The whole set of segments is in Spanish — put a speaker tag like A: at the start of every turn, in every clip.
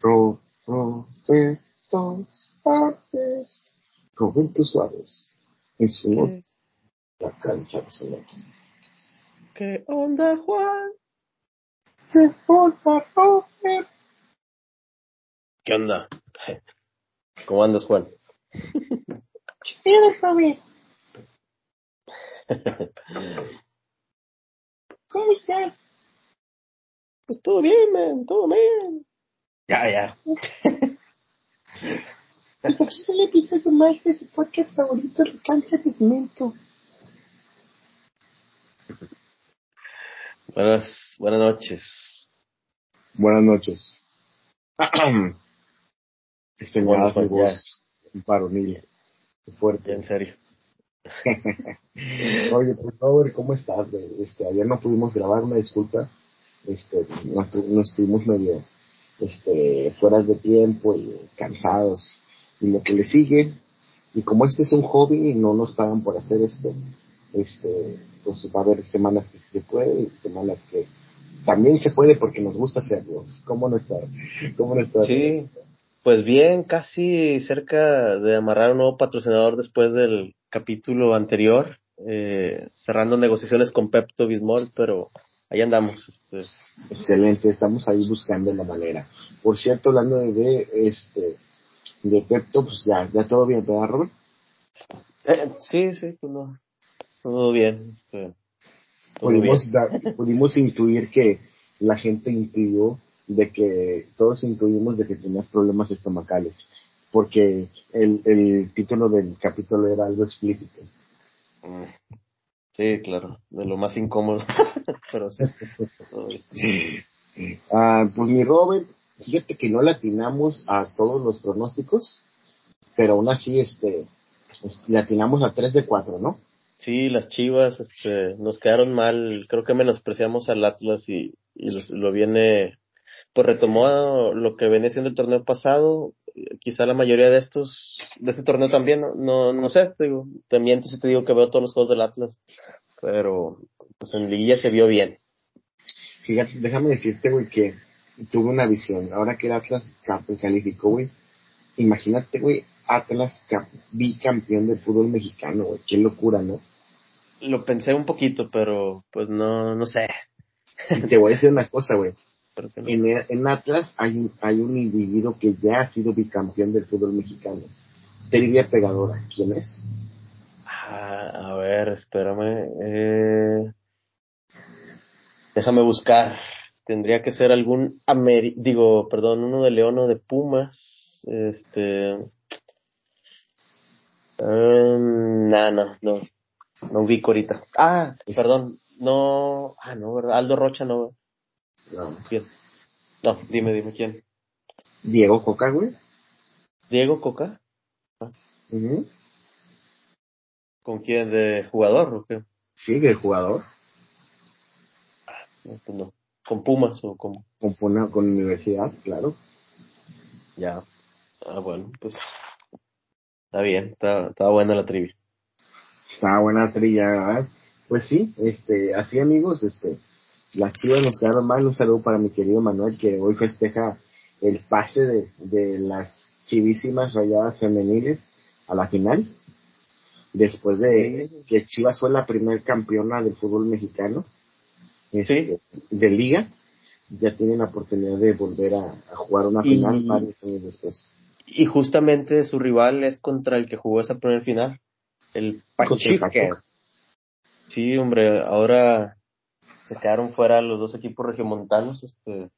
A: Pro, Roberto Suárez. Roberto Suárez. En su
B: ¿Qué,
A: la cancha de Celeste.
B: qué onda, Juan?
A: ¡Qué onda, Robert!
B: ¿Qué onda? ¿Cómo andas, Juan?
A: Chido, Robert. ¿Cómo estás?
B: Pues todo bien, man, todo bien. Ya, ya.
A: Aquí un episodio más de su podcast favorito, La Cancha de Cemento.
B: Buenas, buenas noches.
A: Buenas noches. Este
B: Buenas noches.
A: varonil. Fuerte.
B: En serio.
A: Oye, pues Robert, ¿cómo estás? güey? Este, ayer no pudimos grabar, una disculpa. Este, nos, nos estuvimos medio este, fuera de tiempo y cansados. Y lo que le sigue, y como este es un hobby no nos pagan por hacer esto, este, pues va a haber semanas que se puede y semanas que también se puede porque nos gusta hacerlos. ¿Cómo no está? ¿Cómo no está?
B: Sí, pues bien, casi cerca de amarrar un nuevo patrocinador después del capítulo anterior, eh, cerrando negociaciones con Pepto Bismol, pero ahí andamos. Este,
A: Excelente, estamos ahí buscando la manera. Por cierto, hablando de, de, este de Pepto, pues ya, ya todo bien, ¿verdad, Robert?
B: eh, sí, sí, pues no, todo bien. Este, todo
A: Pudimos,
B: bien.
A: dar- pudimos intuir que la gente intuyó de que todos intuimos de que tenías problemas estomacales, porque el, el título del capítulo era algo explícito.
B: Mm, Sí, claro, de lo más incómodo, pero sí.
A: Ah, pues mi Robert, fíjate que no le atinamos a todos los pronósticos, pero aún así este, pues, le atinamos a 3 de 4, ¿no?
B: Sí, las Chivas este, nos quedaron mal. Creo que menospreciamos al Atlas y, y los- lo viene, pues retomó lo que venía siendo el torneo pasado. Quizá la mayoría de estos, de este torneo también, no, no, no sé, te digo, también entonces te digo que veo todos los juegos del Atlas, pero pues en liguilla se vio bien.
A: Fíjate, déjame decirte, güey, que tuve una visión. Ahora que el Atlas calificó, güey, imagínate, güey, Atlas bicampeón del fútbol mexicano, güey. Qué locura, ¿no?
B: Lo pensé un poquito, pero pues no, no sé.
A: Y te voy a decir una cosa, güey.
B: No.
A: En, en Atlas hay un, hay un individuo que ya ha sido bicampeón del fútbol mexicano. Trivia pegadora. ¿Quién es?
B: Ah, a ver, espérame. Eh, déjame buscar. Tendría que ser algún Ameri digo, perdón, uno de León o de Pumas. Este. Um, no, no, no. No ubico ahorita. Ah, perdón. No. Ah, no, ¿verdad? Aldo Rocha, no.
A: No.
B: ¿Quién? No, dime, dime quién.
A: Diego Coca, güey.
B: ¿Diego Coca?
A: Ujú.
B: ¿Con quién? ¿De jugador o qué?
A: Sí, el jugador.
B: No, no. ¿Con Pumas o cómo?
A: Con, Puna- con universidad, claro.
B: Ya. Ah, bueno, pues. Está bien, está, está buena la trivia.
A: Está buena trilla, ¿verdad? Pues sí, este, así amigos, este, las chivas nos quedaron mal. Un saludo para mi querido Manuel, que hoy festeja el pase de, de las chivísimas rayadas femeniles a la final. Después de
B: Sí.
A: que Chivas fue la primer campeona del fútbol mexicano, este, de liga, ya tienen la oportunidad de volver a, a jugar una
B: Y-
A: final varios años después.
B: Y justamente su rival es contra el que jugó esa primer final, el Pachuca. Sí, hombre, ahora se quedaron fuera los dos equipos regiomontanos, este,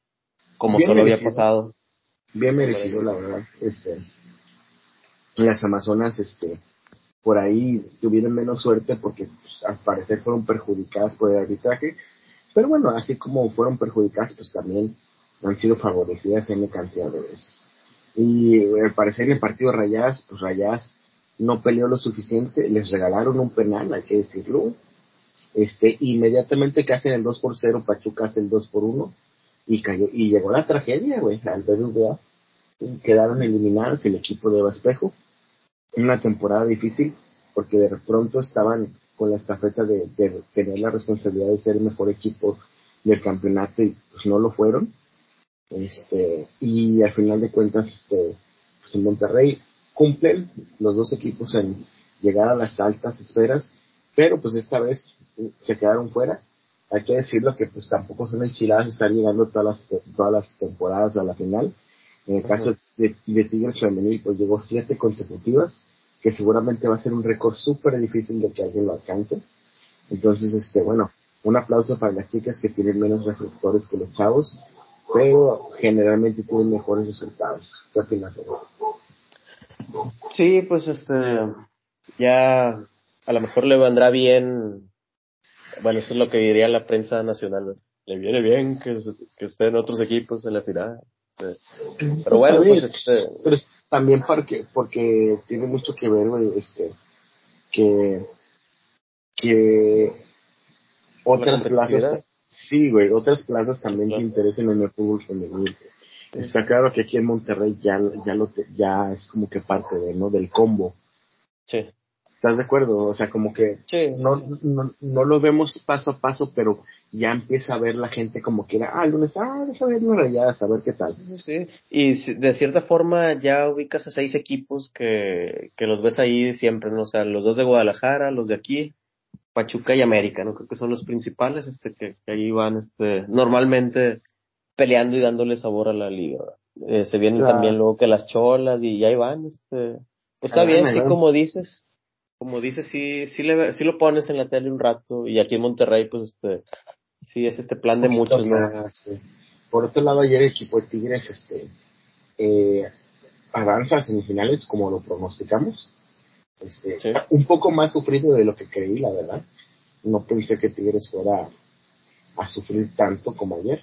B: como
A: Bien
B: solo había pasado.
A: Bien merecido, la verdad. Este, las Amazonas, este, por ahí tuvieron menos suerte porque pues, al parecer fueron perjudicadas por el arbitraje. Pero bueno, así como fueron perjudicadas, pues también han sido favorecidas en cantidad de veces. Y eh, al parecer en el partido Rayadas, pues Rayadas no peleó lo suficiente, les regalaron un penal, hay que decirlo. Este, inmediatamente que hacen el 2 por 0, Pachuca hace el 2 por 1 y cayó, y llegó la tragedia, güey, al BBVA. Quedaron eliminados el equipo de Espejo. Una temporada difícil porque de pronto estaban con la estafeta de, de tener la responsabilidad de ser el mejor equipo del campeonato y pues no lo fueron. Este, y al final de cuentas, este, pues en Monterrey cumplen los dos equipos en llegar a las altas esferas, pero pues esta vez se quedaron fuera. Hay que decirlo que pues tampoco son enchiladas estar llegando todas las, todas las temporadas a la final. En el caso de, de Tigres Femenil, pues llegó siete consecutivas, que seguramente va a ser un récord súper difícil de que alguien lo alcance. Entonces, este, bueno, un aplauso para las chicas que tienen menos reflectores que los chavos, pero generalmente tienen mejores resultados. ¿Qué opinas?
B: Sí, pues este, ya a lo mejor le vendrá bien, bueno, eso es lo que diría la prensa nacional, le viene bien que, que estén otros equipos en la final. Pero bueno, pues este...
A: Pero también porque, porque tiene mucho que ver, este, que, que otras plazas, sí, güey, otras plazas también te interesen en el fútbol femenino. Está claro que aquí en Monterrey ya, ya lo ya es como que parte de, ¿no? Del combo.
B: Sí.
A: ¿Estás de acuerdo? O sea, como que no, no, no, lo vemos paso a paso, pero ya empieza a ver la gente como quiera, ah, el lunes, ah, déjame ver una rayada, a ver qué tal.
B: Sí, y de cierta forma ya ubicas a seis equipos que, que los ves ahí siempre, ¿no? O sea, los dos de Guadalajara, los de aquí, Pachuca y América, ¿no? Creo que son los principales, este, que, que ahí van, este, normalmente peleando y dándole sabor a la liga. Eh, se vienen también luego que las cholas y ahí van, este, pues está bien, sí, como dices, como dices, sí, sí, le, sí lo pones en la tele un rato y aquí en Monterrey, pues este, sí es este plan de muchos, ¿no?
A: Por otro lado, ayer el equipo de Tigres, este, eh, avanza a semifinales como lo pronosticamos. Este, un poco más sufrido de lo que creí, la verdad. No pensé que Tigres fuera a sufrir tanto como ayer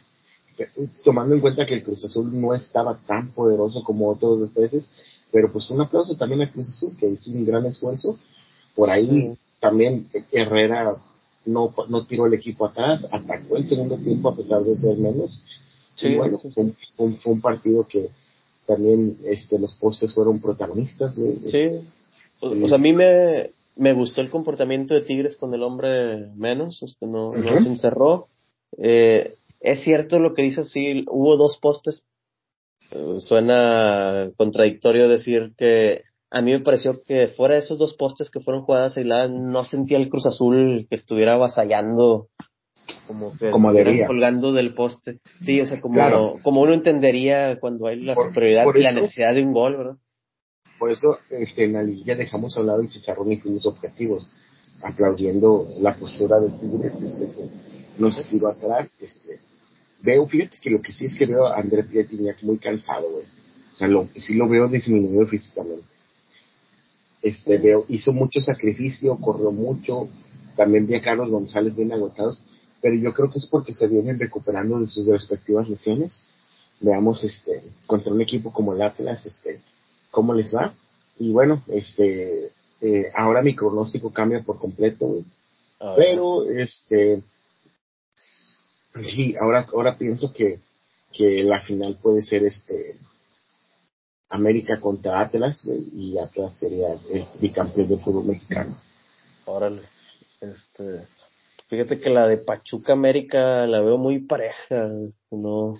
A: tomando en cuenta que el Cruz Azul no estaba tan poderoso como otros veces, pero pues un aplauso también al Cruz Azul, que hizo un gran esfuerzo. Por ahí también Herrera no, no tiró el equipo atrás, atacó el segundo tiempo a pesar de ser menos. Sí, bueno, fue, un, partido que también este, los postes fueron protagonistas.
B: Sí, pues a mí me, me gustó el comportamiento de Tigres con el hombre menos, este no, no se encerró. Eh, es cierto lo que dice, sí, hubo dos postes. Eh, suena contradictorio decir que a mí me pareció que fuera de esos dos postes que fueron jugadas aisladas, no sentía el Cruz Azul que estuviera avasallando, como que
A: como
B: colgando del poste. Sí, o sea, como, como uno entendería cuando hay la superioridad y la necesidad de un gol, ¿verdad?
A: Por eso este, en la liguilla dejamos a un lado el chicharrón y fuimos objetivos, aplaudiendo la postura de Tigres, este, que nos tiró atrás, este, veo, fíjate que lo que sí es que veo a André Pietri muy cansado, güey. O sea, lo, sí lo veo disminuido físicamente. Este, veo, hizo mucho sacrificio, corrió mucho, también vi a Carlos González bien agotados, pero yo creo que es porque se vienen recuperando de sus respectivas lesiones. Veamos, este, contra un equipo como el Atlas, este, cómo les va. Y bueno, este, eh, ahora mi pronóstico cambia por completo, güey. Pero, este, Sí, ahora, ahora pienso que, que la final puede ser este América contra Atlas y Atlas sería el bicampeón del fútbol mexicano.
B: Órale, este, fíjate que la de Pachuca América la veo muy pareja, no,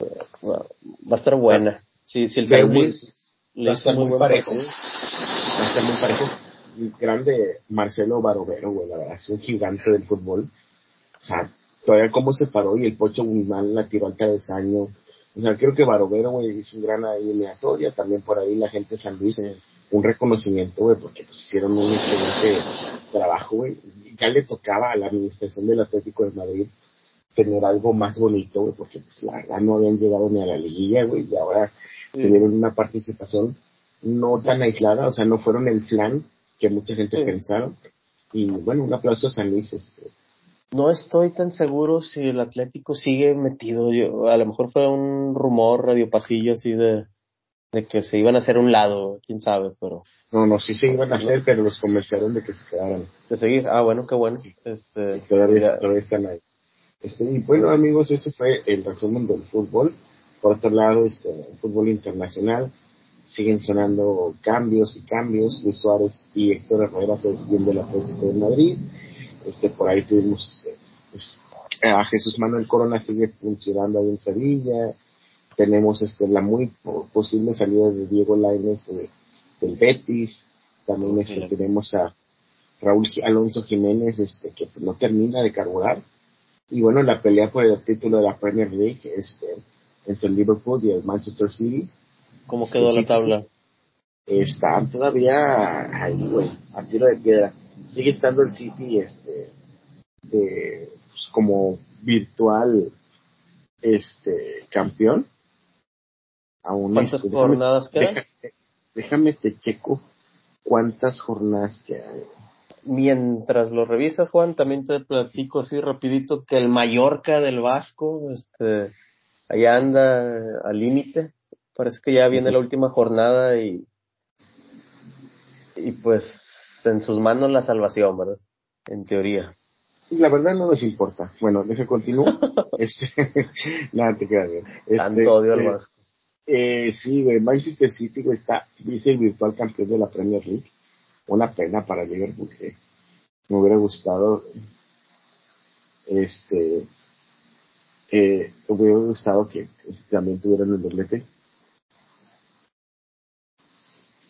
B: va a estar buena. Si el San Luis
A: le está muy, muy parejo, va a estar muy parejo. Grande Marcelo Barovero, güey, la verdad, es un gigante del fútbol. O sea, todavía cómo se paró y el Pocho Guzmán la tiró al travesaño. O sea, creo que Barovero, güey, hizo un gran eliminatoria. También por ahí la gente de San Luis, un reconocimiento, güey, porque pues hicieron un excelente trabajo, güey. Ya le tocaba a la administración del Atlético de Madrid tener algo más bonito, güey, porque pues la verdad no habían llegado ni a la liguilla, güey, y ahora tuvieron una participación no tan aislada, o sea, no fueron el flan que mucha gente pensaron. Y bueno, un aplauso a San Luis, este,
B: no estoy tan seguro si el Atlético sigue metido. Yo, a lo mejor fue un rumor radio pasillo así de, de que se iban a hacer un lado, quién sabe, pero.
A: No, no, sí se iban a hacer, pero los convencieron de que se quedaran.
B: De seguir, ah, bueno, qué bueno. Este,
A: todavía, todavía están ahí. Este, y bueno, amigos, ese fue el resumen del fútbol. Por otro lado, este, el fútbol internacional siguen sonando cambios y cambios. Luis Suárez y Héctor Herrera se despiden del Atlético de Madrid este por ahí tuvimos este, pues, a Jesús Manuel Corona sigue funcionando ahí en Sevilla. Tenemos este, la muy posible salida de Diego Lainez eh, del Betis. También este, tenemos a Raúl Alonso Jiménez, este, que no termina de carburar. Y bueno, la pelea por el título de la Premier League este, entre el Liverpool y el Manchester City.
B: ¿Cómo quedó la tabla?
A: Están todavía ahí, güey, a tiro de piedra. Sigue estando el City este, de, pues, como virtual este campeón.
B: Aún ¿Cuántas este, jornadas quedan?
A: Déjame, te checo cuántas jornadas quedan.
B: Mientras lo revisas, Juan, también te platico así rapidito que el Mallorca del Vasco, este, allá anda al límite. Parece que ya viene la última jornada y, y pues en sus manos la salvación, ¿verdad? En teoría.
A: La verdad no nos importa. Bueno, deje continuar. este, nada, te queda bien.
B: Este, Tanto odio al eh, Vasco.
A: Eh, sí, güey, Manchester City, güey, está, dice el virtual campeón de la Premier League. Una pena para Liverpool que me hubiera gustado, este, eh, me hubiera gustado que, también tuvieran el doblete.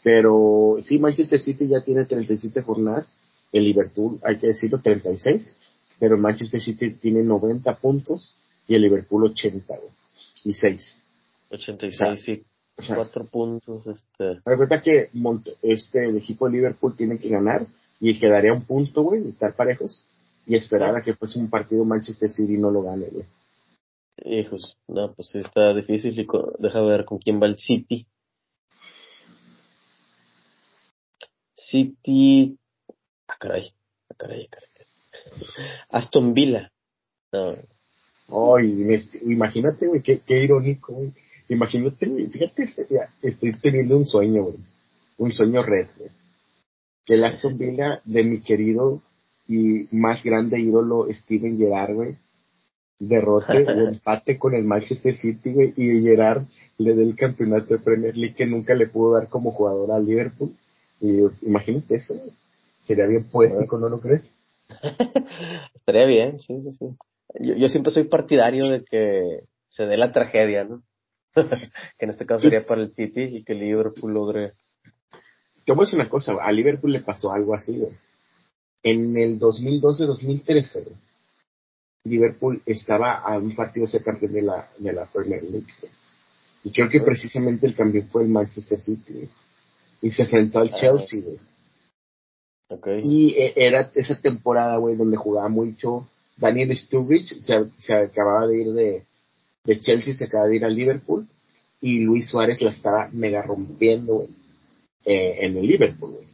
A: Pero sí, Manchester City ya tiene 37 jornadas, el Liverpool, hay que decirlo, 36 pero Manchester City tiene 90 puntos y el Liverpool 86.
B: 86, sí. Cuatro puntos, este.
A: La verdad que este, el equipo de Liverpool tiene que ganar y quedaría un punto, güey, estar parejos y esperar a que fuese un partido Manchester City no lo gane, güey.
B: Hijos, no, pues está difícil y deja ver con quién va el City. City. Ah, caray, ah, caray, caray. Aston Villa.
A: imagínate, güey, qué, irónico, güey. Imagínate, güey, fíjate, este, estoy teniendo un sueño, güey. Un sueño red, güey. Que el Aston Villa de mi querido y más grande ídolo Steven Gerrard, güey, derrote o empate con el Manchester City, güey, y Gerrard le dé el campeonato de Premier League que nunca le pudo dar como jugador al Liverpool. Y imagínate eso, Sería bien poético, ¿no lo crees?
B: Estaría bien, sí, sí, Yo, yo siempre soy partidario de que se dé la tragedia, ¿no? que en este caso sería para el City y que Liverpool logre.
A: Te voy a decir una cosa, a Liverpool le pasó algo así, En el 2012-2013, Liverpool estaba a un partido campeón de la, de la Premier League. Y creo que precisamente el cambio fue el Manchester City. Y se enfrentó al ah. Chelsea, y eh, era esa temporada, güey, donde jugaba mucho Daniel Sturridge, se, acababa de ir de, de Chelsea, se acaba de ir al Liverpool, y Luis Suárez la estaba mega rompiendo, güey, eh, en el Liverpool, güey.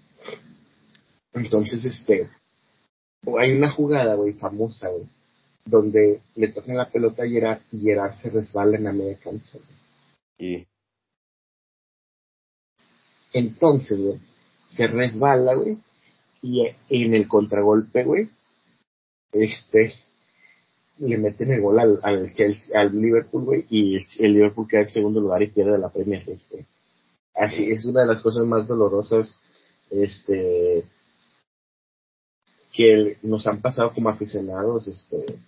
A: Entonces, este, hay una jugada, güey, famosa, güey, donde le tocan la pelota a Gerard y Gerard se resbala en la media cancha,
B: Y...
A: Entonces, güey, se resbala, güey, y, en el contragolpe, güey, este, le meten el gol al, al Chelsea, al Liverpool, güey, y el, Liverpool queda en segundo lugar y pierde la Premier League, güey. Así, es una de las cosas más dolorosas, este, que nos han pasado como aficionados, este,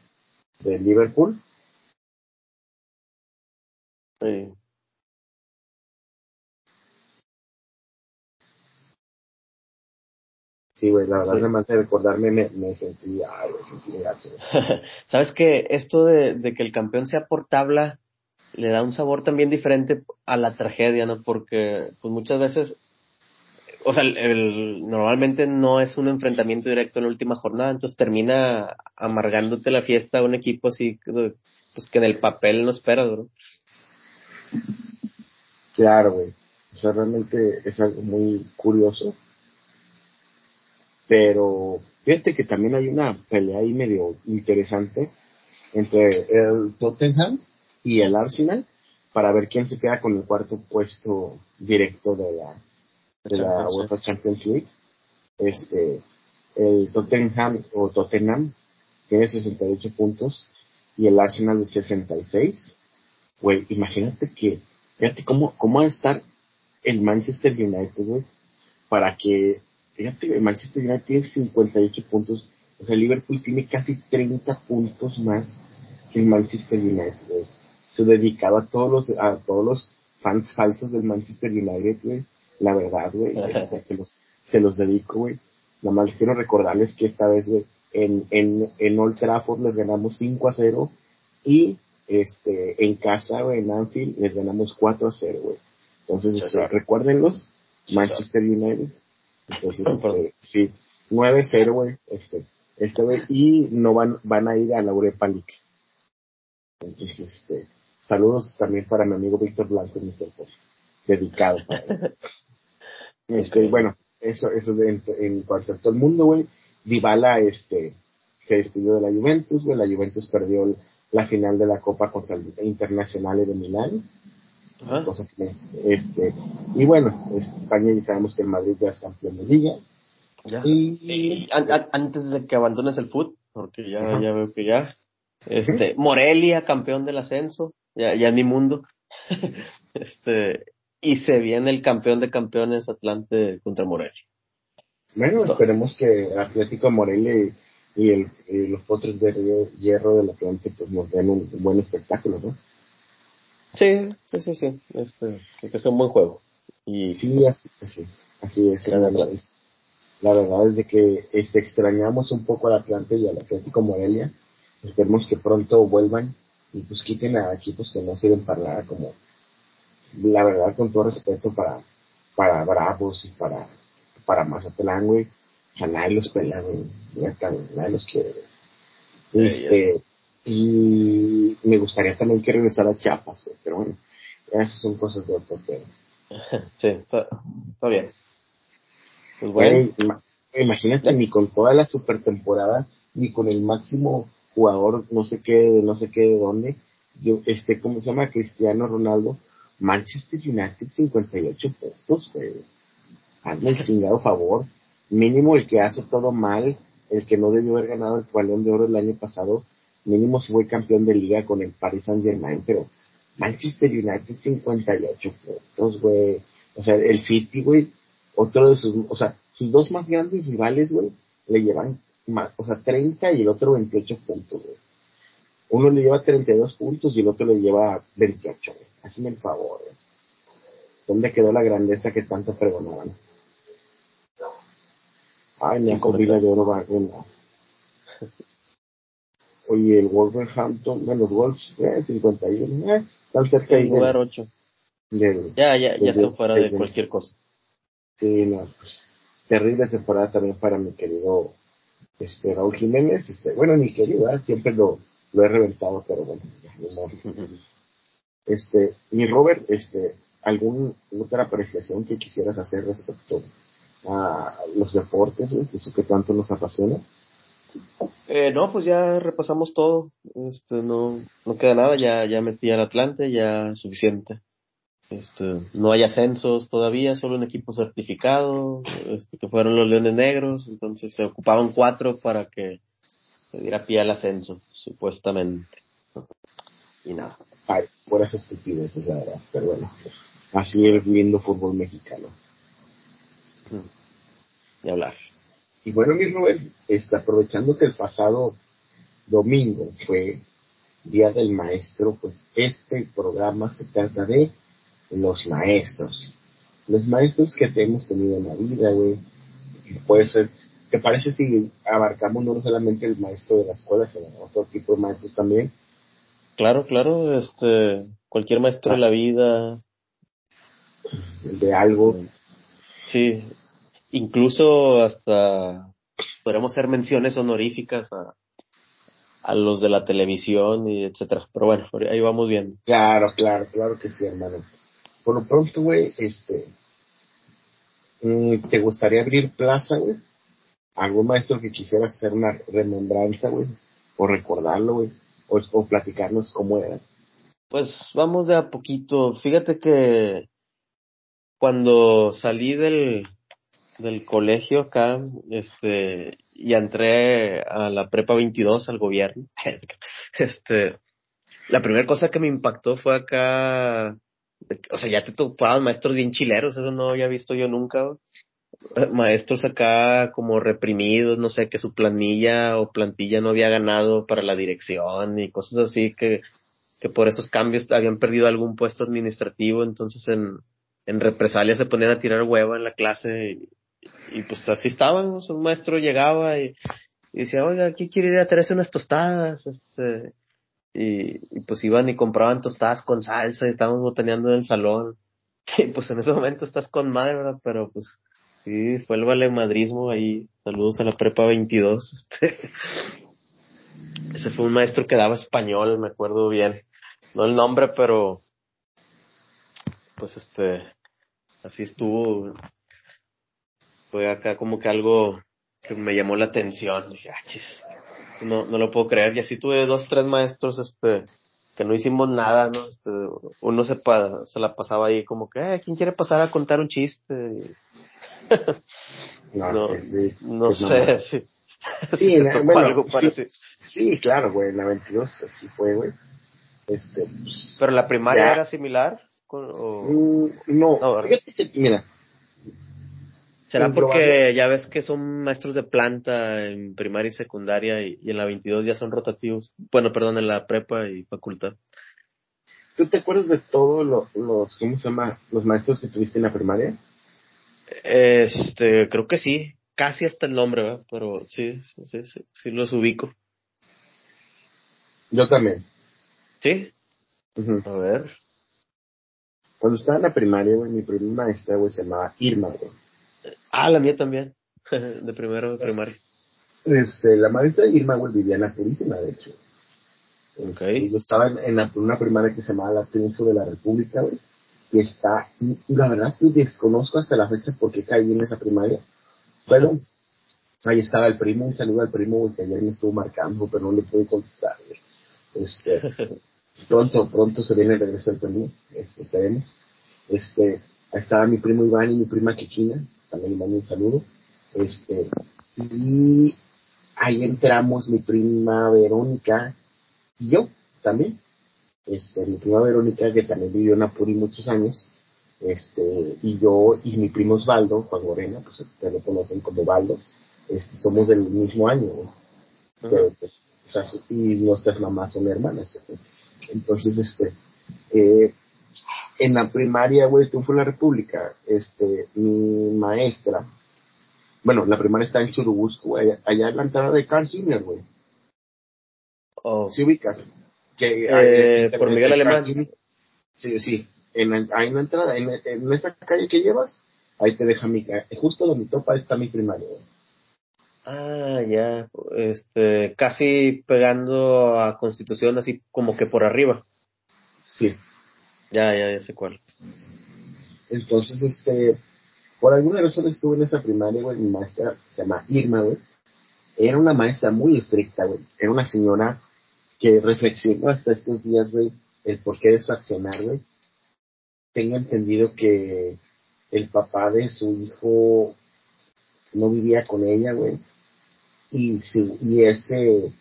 A: de Liverpool.
B: Sí,
A: güey, la verdad, además de recordarme, me, me sentí, ay, me sentí gacho.
B: ¿Sabes que Esto de, de, que el campeón sea por tabla le da un sabor también diferente a la tragedia, ¿no? Porque, pues muchas veces, o sea, el, normalmente no es un enfrentamiento directo en la última jornada, entonces termina amargándote la fiesta a un equipo así, pues que en el papel no esperas, ¿no?
A: Claro, güey. O sea, realmente es algo muy curioso pero fíjate que también hay una pelea ahí medio interesante entre el Tottenham y el Arsenal para ver quién se queda con el cuarto puesto directo de la, de la UEFA Champions League. Este, el Tottenham o Tottenham tiene 68 puntos y el Arsenal 66. Güey, imagínate que, fíjate cómo, cómo va a estar el Manchester United, güey, para que Fíjate, Manchester United tiene 58 puntos O sea, Liverpool tiene casi 30 puntos más que el Manchester United, güey. Se dedicaba a todos los, a todos los fans falsos del Manchester United, güey. La verdad, güey. Este, se, los, se los dedico, güey. Nada más quiero recordarles que esta vez, güey, en, en, en Old Trafford les ganamos 5 a 0 y este, en casa, güey, en Anfield les ganamos 4 a 0, güey. Entonces, este, recuérdenlos, Manchester United. Entonces, este, sí, 9-0, güey, este, este, güey, y no van, van a ir a la Europa League. Entonces, este, saludos también para mi amigo Víctor Blanco, Mr. Post, dedicado para él. Este, bueno, eso, eso en, en cuanto a todo el mundo, güey. Dybala, este, se despidió de la Juventus, güey. La Juventus perdió la final de la Copa contra el Internacional de Milán. Cosa que, este, y bueno, este, España ya sabemos que el Madrid ya es campeón de liga.
B: Y, antes de que abandones el fútbol, porque ya, ya veo que ya, este, Morelia, campeón del ascenso, ya, ya mi mundo. este, y se viene el campeón de campeones Atlante contra Morelia.
A: Bueno, esperemos que Atlético Morelia y, el, los potros de hierro del Atlante pues nos den un, buen espectáculo, ¿no?
B: Sí, sí, sí, sí. Este, que sea un buen juego. Y,
A: sí, así, así, así es. La verdad, es, la verdad es de que este, extrañamos un poco al Atlante y al Atlético Morelia. Esperemos que pronto vuelvan y pues quiten a equipos que no sirven para nada como la verdad con todo respeto para para Bravos y para para Mazatlán güey o nadie los pela güey nadie los quiere este y me gustaría también que regresara a Chiapas pero bueno esas son cosas de otro tema
B: sí está, bien
A: pues bueno imagínate ni con toda la super temporada ni con el máximo jugador, no sé qué, no sé qué de dónde, yo, este, ¿cómo se llama? Cristiano Ronaldo, Manchester United 58 puntos, güey. Hazme el chingado favor. Mínimo el que hace todo mal, el que no debió haber ganado el balón de oro el año pasado, mínimo fue campeón de liga con el Paris Saint Germain, pero Manchester United 58 puntos, güey. O sea, el City, güey, otro de sus, o sea, sus dos más grandes rivales, güey, le llevan o sea, 30 y el otro 28 puntos, Uno le lleva 32 puntos y el otro le lleva 28, güey. Hazme el favor, ¿Dónde quedó la grandeza que tanto pregonaban? Ay, me comida de oro va Oye, el Wolverhampton, bueno, los Wolves, eh, 51, eh, están cerca
B: ahí. Lugar 8. ya, ya, ya están fuera de, cualquier cosa.
A: Sí, no, pues, terrible temporada también para mi querido este, Raúl Jiménez, este, bueno, mi querido, siempre lo, lo he reventado, pero bueno, Este, mi Robert, este, ¿alguna otra apreciación que quisieras hacer respecto a los deportes, eso que tanto nos apasiona?
B: Eh, no, pues ya repasamos todo, este, no, no queda nada, ya, ya metí al Atlante, ya suficiente. Este, no hay ascensos todavía, solo un equipo certificado, este, que fueron los Leones Negros, entonces se ocupaban cuatro para que se diera pie al ascenso, supuestamente. Y nada.
A: Ay, buenas estupideces, la verdad, pero bueno, así es lindo fútbol mexicano.
B: Y hablar.
A: Y bueno, mi Rubén, está aprovechando que el pasado domingo fue Día del Maestro, pues este programa se trata de los maestros. Los maestros que hemos tenido en la vida, güey. Puede ser, ¿te parece si abarcamos no solamente el maestro de la escuela, sino otro tipo de maestros también?
B: Claro, claro, este, cualquier maestro de la vida.
A: De algo.
B: Sí, incluso hasta podríamos hacer menciones honoríficas a, a los de la televisión y etcétera. Pero bueno, ahí vamos bien.
A: Claro, claro, claro que sí, hermano. Por lo pronto, güey, este, mm, ¿te gustaría abrir plaza, güey? ¿Algún maestro que quisiera hacer una remembranza, güey? O recordarlo, güey. O, o platicarnos cómo era.
B: Pues vamos de a poquito. Fíjate que cuando salí del, del colegio acá, este, y entré a la prepa 22 al gobierno, este, la primera cosa que me impactó fue acá o sea, ya te topaban maestros bien chileros, eso no había visto yo nunca. maestros acá como reprimidos, no sé, que su planilla o plantilla no había ganado para la dirección y cosas así que, que por esos cambios habían perdido algún puesto administrativo, entonces en, en represalia se ponían a tirar huevo en la clase y, y pues así estaban, un maestro llegaba y, decía, oiga, aquí quiere ir a traerse unas tostadas? Este, y, y, pues iban y compraban tostadas con salsa y estábamos botaneando en el salón. Y pues en ese momento estás con madre, ¿verdad? Pero pues sí, fue el valemadrismo ahí. Saludos a la prepa 22. Este. Ese fue un maestro que daba español, me acuerdo bien. No el nombre, pero pues este, así estuvo fue acá como que algo que me llamó la atención. Dije, ah, chis, no, no lo puedo creer. Y así tuve dos, tres maestros, este, que no hicimos nada, ¿no? Este, uno se, se la pasaba ahí como que, eh, ¿quién quiere pasar a contar un chiste? no, no, sé, sí.
A: Sí, algo sí, sí, claro, güey, la 22 así fue, güey. Este, pues,
B: ¿Pero la primaria era similar? O... Mm,
A: no, no, fíjate que, mira,
B: ¿Será porque ya ves que son maestros de planta en primaria y secundaria y, en la 22 ya son rotativos? Bueno, perdón, en la prepa y facultad.
A: ¿Tú te acuerdas de todos los, ¿cómo se llama? Los maestros que tuviste en la primaria?
B: Este, creo que sí. Casi hasta el nombre, ¿verdad? Pero sí, sí, sí, sí, los ubico.
A: Yo también.
B: ¿Sí? A ver.
A: Cuando estaba en la primaria, güey, mi primera maestra, güey, se llamaba Irma, güey.
B: Ah, la mía también, de primero de primaria.
A: Este, la maestra Irma, güey, vivía en la Purísima, de hecho. Este, yo estaba en, una primaria que se llamaba La Triunfo de la República, güey, y está, la verdad que desconozco hasta la fecha por qué caí en esa primaria, pero ahí estaba el primo, un saludo al primo, güey, que ayer me estuvo marcando, pero no le pude contestar, güey. Este, pronto, pronto se viene el regreso del primo, este, esperemos. Este, ahí estaba mi primo Iván y mi prima Kikina, también le mando un saludo. Este, y ahí entramos mi prima Verónica y yo también. Este, mi prima Verónica, que también vivió en Apuri muchos años, este, y yo y mi primo Osvaldo, Juan Morena, pues ustedes lo conocen como Osvaldo, este, somos del mismo año, pues, y nuestras mamás son hermanas. Entonces, este, eh, en la primaria, güey, tú fue la República, este, mi maestra, bueno, la primaria está en Churubusco, allá, allá en la entrada de Carl Jr., güey. Oh. ¿Sí ubicas?
B: Que, eh, por Miguel Alemán.
A: Sí, sí, en, ahí en la entrada, en, en, esa calle que llevas, ahí te deja mi, justo donde topa está mi primaria, güey.
B: Ah, ya, este, casi pegando a Constitución, así como que por arriba.
A: Sí.
B: Ya, ya, ya sé cuál.
A: Entonces, este, por alguna razón estuve en esa primaria, güey, mi maestra se llama Irma, güey. Era una maestra muy estricta, güey. Era una señora que reflexionó hasta estos días, güey, el porqué de su güey. Tengo entendido que el papá de su hijo no vivía con ella, güey. Y, sí, y ese,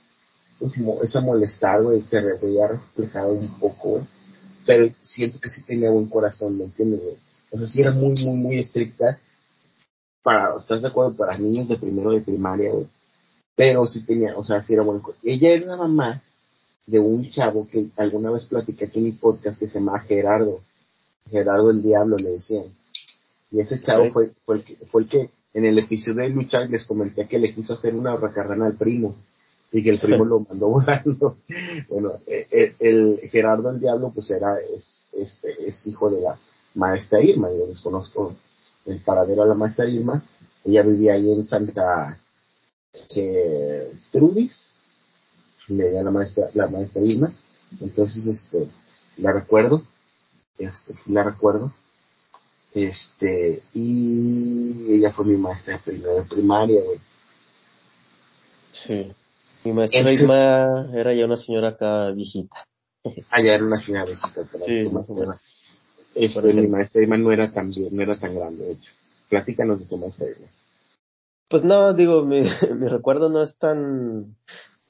A: esa molestar, güey, se veía reflejado un poco, güey pero siento que sí tenía buen corazón, ¿me entiendes, güey? O sea, sí era muy, muy, muy estricta para, ¿estás de acuerdo? Para niños de primero de primaria, güey. Pero sí tenía, o sea, sí era buen Ella era la mamá de un chavo que alguna vez platicé aquí en mi podcast que se llama Gerardo. Gerardo el Diablo le decían. Y ese chavo fue, fue, el que, fue el que en el episodio de Luchar les comenté que le quiso hacer una racarrana al primo y que el primo lo mandó volando. Bueno, eh, eh, el, Gerardo el Diablo pues era, es, este, es hijo de la maestra Irma, yo desconozco el paradero de la maestra Irma, ella vivía ahí en Santa que, Trudis, le la maestra, la maestra Irma, entonces este, la recuerdo, este, la recuerdo, este, y ella fue mi maestra de primaria, güey.
B: Sí. Mi maestra Isma era ya una señora acá viejita.
A: Ah, ya era una señora viejita. sí, este, mi maestra Isma no era tan no era tan grande, de hecho. Platícanos de tu maestra Isma.
B: Pues no, digo, mi, mi recuerdo no es tan,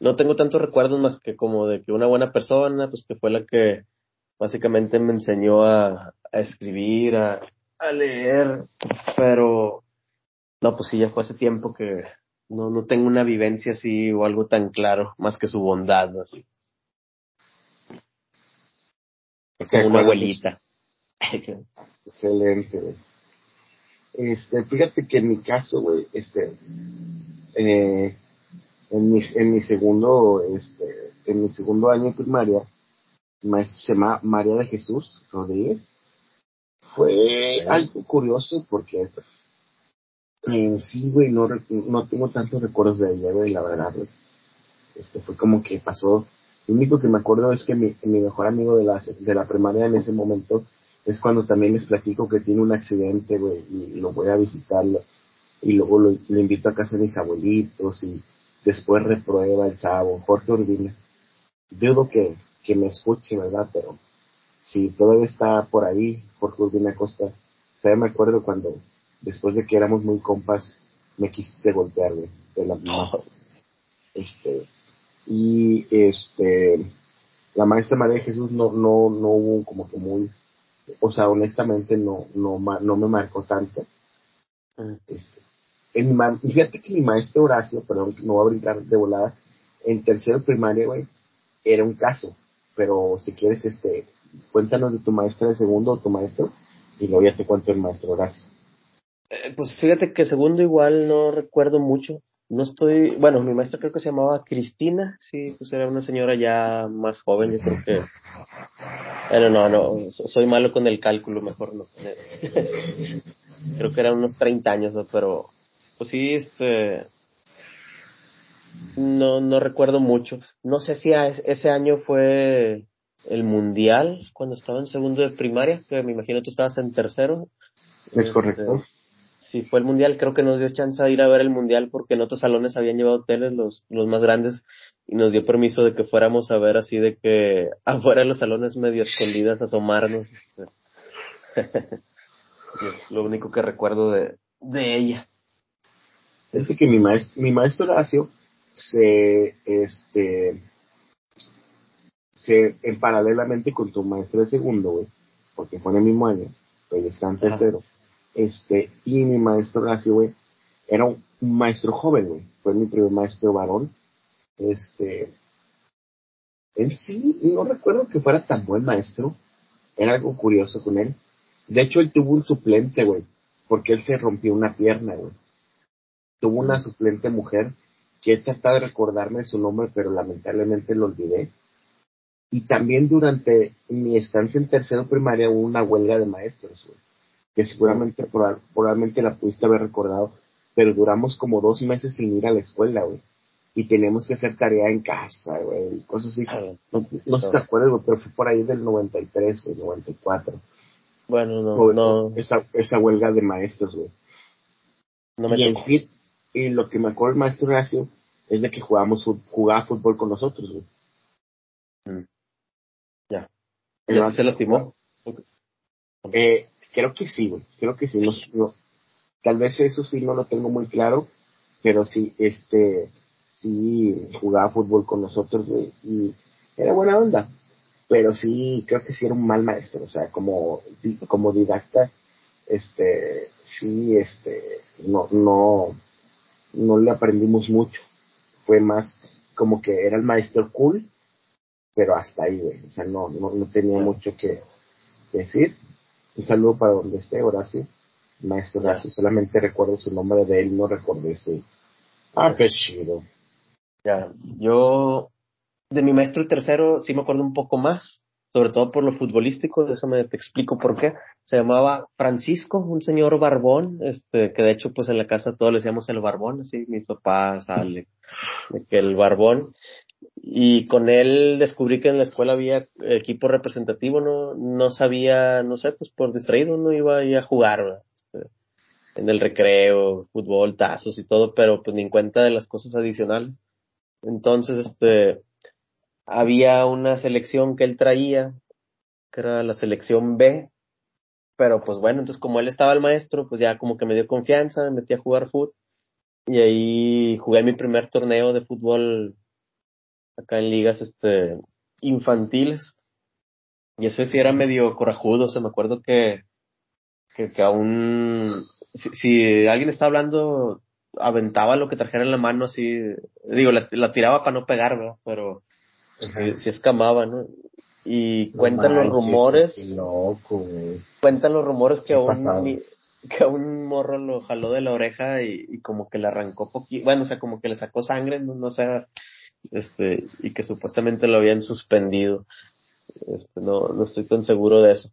B: no tengo tantos recuerdos más que como de que una buena persona, pues que fue la que básicamente me enseñó a, a escribir, a, a leer, pero No, pues sí, ya fue hace tiempo que no, no tengo una vivencia así o algo tan claro, más que su bondad, así. Como una abuelita.
A: Excelente, güey. Este, fíjate que en mi caso, güey, este, eh, en mi, en mi segundo, este, en mi segundo año de primaria, se llama María de Jesús Rodríguez. Fue algo curioso porque pues, sí, güey, no, no tengo tantos recuerdos de ella, güey, la verdad, güey. Este fue como que pasó. Lo único que me acuerdo es que mi, mejor amigo de la, de la primaria en ese momento es cuando también les platico que tiene un accidente, güey, y lo voy a visitar y luego lo, le invito a casa de mis abuelitos y después reprueba el chavo, Jorge Urbina. Dudo que, que me escuche, ¿verdad? Pero si todavía está por ahí, Jorge Urbina Costa, todavía me acuerdo cuando, después de que éramos muy compas, me quisiste golpear, güey, de la mano. Este, y este, la maestra María de Jesús no, no, no hubo como que muy, o sea, honestamente no, no, no me marcó tanto. Este, en fíjate que mi maestro Horacio, perdón, que no voy a brincar de volada, en tercero primaria, güey, era un caso. Pero si quieres, este, cuéntanos de tu maestra de segundo o tu maestro, y luego ya te cuento el maestro Horacio.
B: Eh, pues fíjate que segundo igual no recuerdo mucho. No estoy, bueno, mi maestra creo que se llamaba Cristina, sí, pues era una señora ya más joven, yo creo que bueno, no, no, soy malo con el cálculo, mejor no. Creo que eran unos 30 años, pero pues sí, este, no, no recuerdo mucho. No sé si ese año fue el mundial, cuando estaba en segundo de primaria, que me imagino tú estabas en tercero.
A: Es correcto.
B: Sí, fue el mundial, creo que nos dio chance de ir a ver el mundial porque en otros salones habían llevado hoteles los, los más grandes y nos dio permiso de que fuéramos a ver así de que afuera de los salones medio escondidas asomarnos. Este. es lo único que recuerdo de, de ella.
A: Es que mi maestro, mi maestro Horacio se, este, se, en paralelamente con tu maestro de segundo, güey, porque fue en el mismo año, pero está en tercero, este, y mi maestro Horacio, güey, era un, maestro joven, güey, fue mi primer maestro varón, este, él sí, no recuerdo que fuera tan buen maestro, era algo curioso con él, de hecho él tuvo un suplente, güey, porque él se rompió una pierna, güey, tuvo una suplente mujer que he tratado de recordarme su nombre, pero lamentablemente lo olvidé. Y también durante mi estancia en tercero primaria hubo una huelga de maestros, güey, que seguramente probablemente la pudiste haber recordado, pero duramos como dos meses sin ir a la escuela, güey. Y teníamos que hacer tarea en casa, güey, cosas así. Ah, no, no sé si te acuerdas, güey, pero fue por ahí del 93, güey, 94.
B: Bueno, no, no.
A: Esa, esa huelga de maestros, güey. No me y en sí, y lo que me acuerdo el maestro Horacio es de que jugábamos, jugaba fútbol con nosotros, güey.
B: Mm. Ya. ¿Ya se lastimó?
A: Eh, creo que sí, güey. Creo que sí. No, tal vez eso sí no lo tengo muy claro, pero sí, este, sí jugaba fútbol con nosotros, güey, y era buena onda. Pero sí, creo que sí era un mal maestro, o sea, como, como didacta, este, sí, este, no, no, no le aprendimos mucho. Fue más como que era el maestro cool, pero hasta ahí, güey. O sea, no, no, no tenía mucho que, decir. Un saludo para donde esté, Horacio. Maestro Horacio, solamente recuerdo su nombre de él, no recordé su. Ah, qué chido.
B: Ya, yo de mi maestro tercero sí me acuerdo un poco más sobre todo por lo futbolístico, déjame te explico por qué. Se llamaba Francisco, un señor barbón, este, que de hecho pues en la casa todos le decíamos el barbón, así, mis papás, Ale, que el barbón. Y con él descubrí que en la escuela había equipo representativo, no, no sabía, no sé, pues por distraído no iba a ir a jugar, este, en el recreo, fútbol, tazos y todo, pero pues ni en cuenta de las cosas adicionales. Entonces, este, había una selección que él traía, que era la selección B, pero pues bueno, entonces como él estaba el maestro, pues ya como que me dio confianza, me metí a jugar fútbol y ahí jugué mi primer torneo de fútbol acá en ligas este infantiles y ese sí era medio corajudo, o sea, me acuerdo que que, que aún, si, si, alguien está hablando, aventaba lo que trajera en la mano así, digo, la, la tiraba para no pegar, ¿verdad? Pero si, escamaba, ¿no? Y cuentan los rumores,
A: loco,
B: cuentan los rumores que aún, que a un morro lo jaló de la oreja y, como que le arrancó poquito, bueno, o sea, como que le sacó sangre, no, no sé, este, y que supuestamente lo habían suspendido. Este, no, no estoy tan seguro de eso.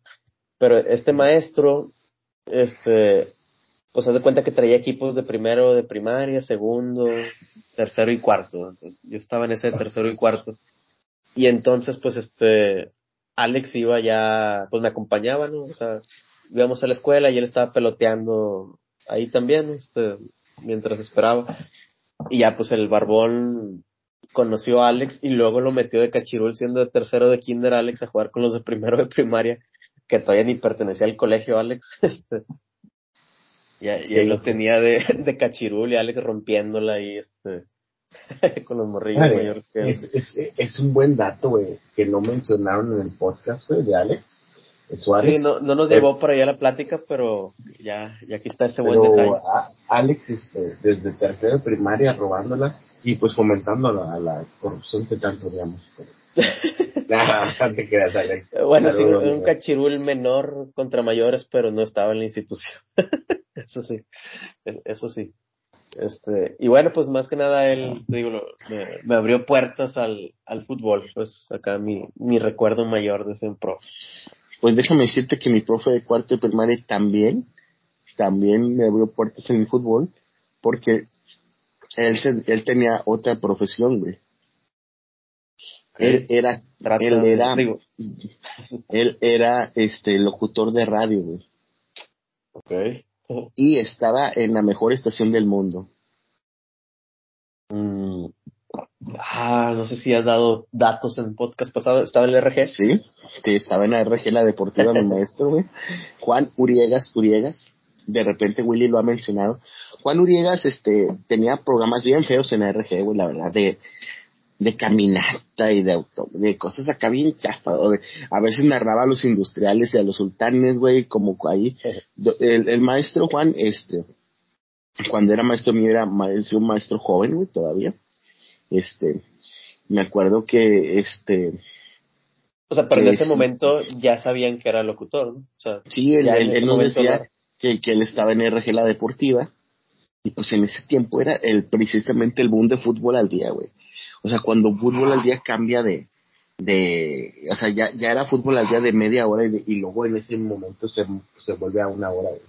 B: Pero este maestro, este, pues haz de cuenta que traía equipos de primero, de primaria, segundo, tercero y cuarto. Yo estaba en ese tercero y cuarto. Y entonces, pues este, Alex iba ya, pues me acompañaba, ¿no? O sea, íbamos a la escuela y él estaba peloteando ahí también, este, mientras esperaba. Y ya pues el barbón conoció a Alex y luego lo metió de cachirul siendo de tercero de kinder Alex a jugar con los de primero de primaria, que todavía ni pertenecía al colegio Alex. Este, y, ahí lo tenía de, de cachirul y Alex rompiéndola y este con los morrillos mayores que
A: es, es, es, un buen dato, güey, que no mencionaron en el podcast, güey, de Alex
B: Sí, no, no nos llevó por allá la plática, pero ya, ya aquí está ese buen detalle.
A: Alex, este, desde tercero de primaria robándola y pues fomentando a la, corrupción que tanto digamos.
B: te creas, Alex. Bueno, sí, un cachirul menor contra mayores, pero no estaba en la institución. eso sí, eso sí. Este, y bueno, pues más que nada él, digo, me, me, abrió puertas al, al fútbol, pues acá mi, mi recuerdo mayor de ese pro.
A: Pues déjame decirte que mi profe de cuarto de primaria también, también me abrió puertas en el fútbol, porque él, él tenía otra profesión, güey. Él era, él era, él era, este, locutor de radio, güey.
B: Okay.
A: Y estaba en la mejor estación del mundo.
B: Mm, Ah, no sé si has dado datos en podcast pasado. ¿Estaba en el RG?
A: Sí, que estaba en la RG, la deportiva, mi maestro, güey. Juan Uriegas, Uriegas. De repente Willy lo ha mencionado. Juan Uriegas, este, tenía programas bien feos en RG, güey, la verdad, de, de caminata y de auto, de cosas acá bien chafas, o de, a veces narraba a los industriales y a los sultanes, güey, como ahí. El, el maestro Juan, este, cuando era maestro mío era maestro, un maestro joven, güey, todavía este, me acuerdo que este...
B: O sea, pero en ese momento ya sabían que era locutor, ¿no? O sea,
A: sí, él, él, nos decía que, que, él estaba en RG La Deportiva y pues en ese tiempo era el precisamente el boom de fútbol al día, güey. O sea, cuando fútbol al día cambia de, de, o sea, ya, ya era fútbol al día de media hora y, y luego en ese momento se, se vuelve a una hora, güey.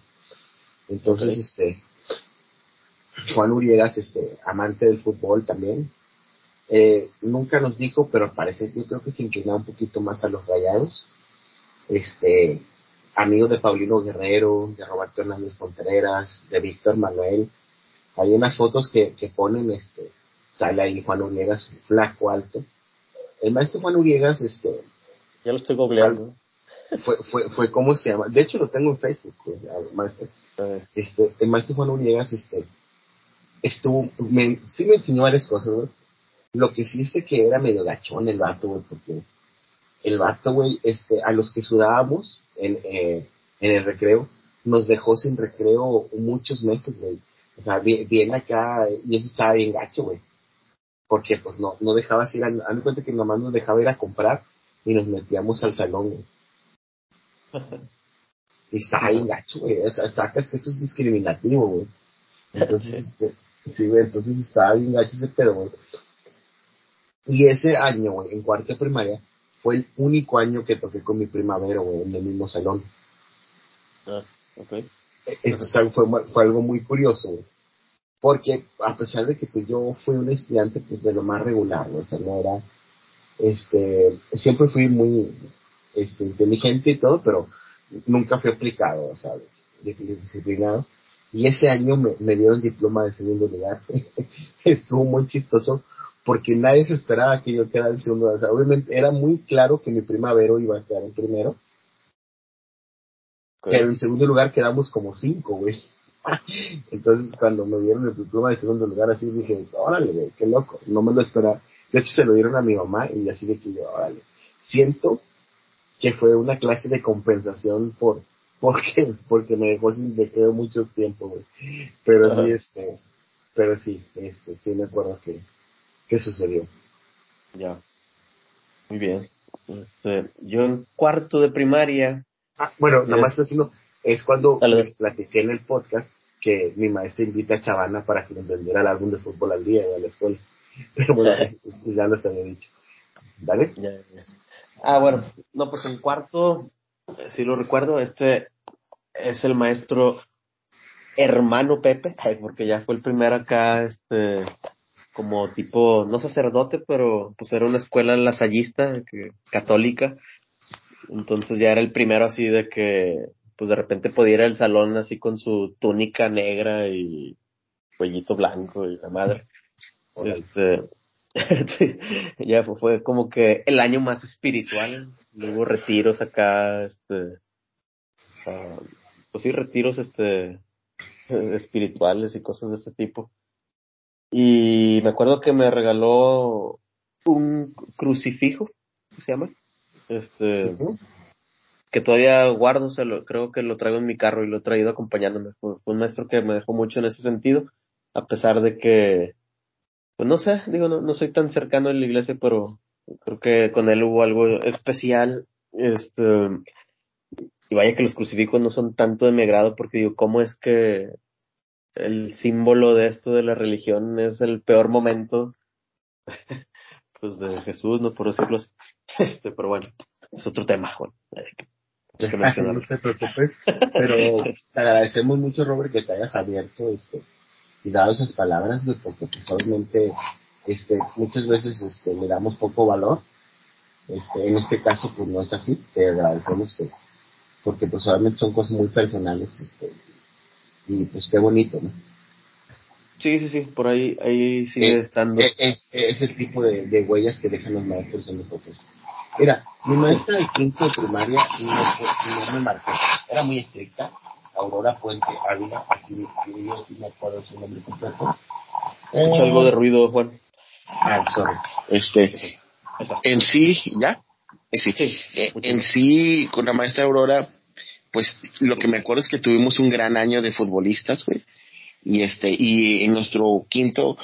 A: Entonces, este, Juan Uriegas, este, amante del fútbol también, eh, nunca nos dijo, pero parece, yo creo que se inclinaba un poquito más a los rayados. Este, amigo de Paulino Guerrero, de Roberto Hernández Contreras, de Víctor Manuel. Hay unas fotos que, que ponen, este, sale ahí Juan Uriegas, un flaco alto. El maestro Juan Uriegas, este.
B: Ya lo estoy googleando.
A: Fue, fue, fue, ¿cómo se llama? De hecho, lo tengo en Facebook, maestro. Este, el maestro Juan Uriegas, este, estuvo, me, sí me enseñó varias cosas, ¿no? Lo que sí es que era medio gachón el vato, güey, porque el vato, güey, este, a los que sudábamos en, eh, en el recreo, nos dejó sin recreo muchos meses, güey. O sea, bien, acá, y eso estaba bien gacho, güey. Porque, pues, no, no dejaba ir, a, cuenta que nomás nos dejaba ir a comprar y nos metíamos al salón, güey. y estaba bien gacho, güey. O sea, que eso es discriminativo, güey. Entonces, este, sí, güey, entonces estaba bien gacho ese pedo, güey. Y ese año, güey, en cuarta primaria, fue el único año que toqué con mi primavera, güey, en el mismo salón.
B: Ah, ok.
A: Entonces fue, fue algo muy curioso. Porque a pesar de que pues yo fui un estudiante pues de lo más regular, o sea, no era, este, siempre fui muy, este, inteligente y todo, pero nunca fui aplicado, o disciplinado. Y ese año me, me dieron diploma de segundo lugar. Estuvo muy chistoso porque nadie se esperaba que yo quedara en segundo lugar. obviamente era muy claro que mi primavero iba a quedar en primero. Pero en segundo lugar quedamos como cinco, güey. Entonces cuando me dieron el diploma de segundo lugar así dije, órale, güey, qué loco, no me lo esperaba. De hecho se lo dieron a mi mamá y así de que yo, órale. Siento que fue una clase de compensación por, porque porque me dejó sin creo mucho tiempo, güey. Pero sí, este, pero sí, este, sí me acuerdo que, que sucedió.
B: Ya. Muy bien. Este, yo en cuarto de primaria.
A: Ah, bueno, nada más haciendo, es cuando les platiqué en el podcast que mi maestra invita a Chavana para que nos vendiera el álbum de fútbol al día de la escuela. Pero bueno, ya lo había dicho. ¿Dale?
B: Ah, bueno, no, pues en cuarto, eh, si lo recuerdo, este es el maestro hermano Pepe, porque ya fue el primero acá, este, como tipo, no sacerdote, pero pues era una escuela lasallista, católica. Entonces ya era el primero así de que, pues de repente podía ir al salón así con su túnica negra y cuellito blanco y la madre. Este, ya fue, fue, como que el año más espiritual. Hubo retiros acá, este, uh, pues sí, retiros, este, espirituales y cosas de este tipo. Y me acuerdo que me regaló un crucifijo, se llama? Este, que todavía guardo, se lo, creo que lo traigo en mi carro y lo he traído acompañándome. Fue, un maestro que me dejó mucho en ese sentido, a pesar de que, pues no sé, digo, no, no soy tan cercano en la iglesia, pero creo que con él hubo algo especial. Este, y vaya que los crucifijos no son tanto de mi agrado porque digo, ¿cómo es que el símbolo de esto de la religión es el peor momento pues de Jesús, no por decirlo así. Este, pero bueno, es otro tema, Juan.
A: no te preocupes, pero te agradecemos mucho, Robert, que te hayas abierto esto y dado esas palabras, porque pues, obviamente este, muchas veces este, le damos poco valor. Este, en este caso, pues no es así. Te agradecemos que, porque pues obviamente son cosas muy personales este, y pues qué bonito, ¿no?
B: Sí, sí, sí, por ahí, ahí sigue estando.
A: Es, es, el tipo de, de, huellas que dejan los maestros en nosotros. Mira, mi maestra de quinto de primaria no, no me marcó, era muy estricta, Aurora Puente Ávila, así yo sí me acuerdo su nombre completo.
B: Escucha algo de ruido, Juan.
A: Ah, sorry. Este, en sí, ¿ya? Eh, sí. sí eh, en sí, con la maestra Aurora, pues lo que me acuerdo es que tuvimos un gran año de futbolistas, güey. Y este, y en nuestro quinto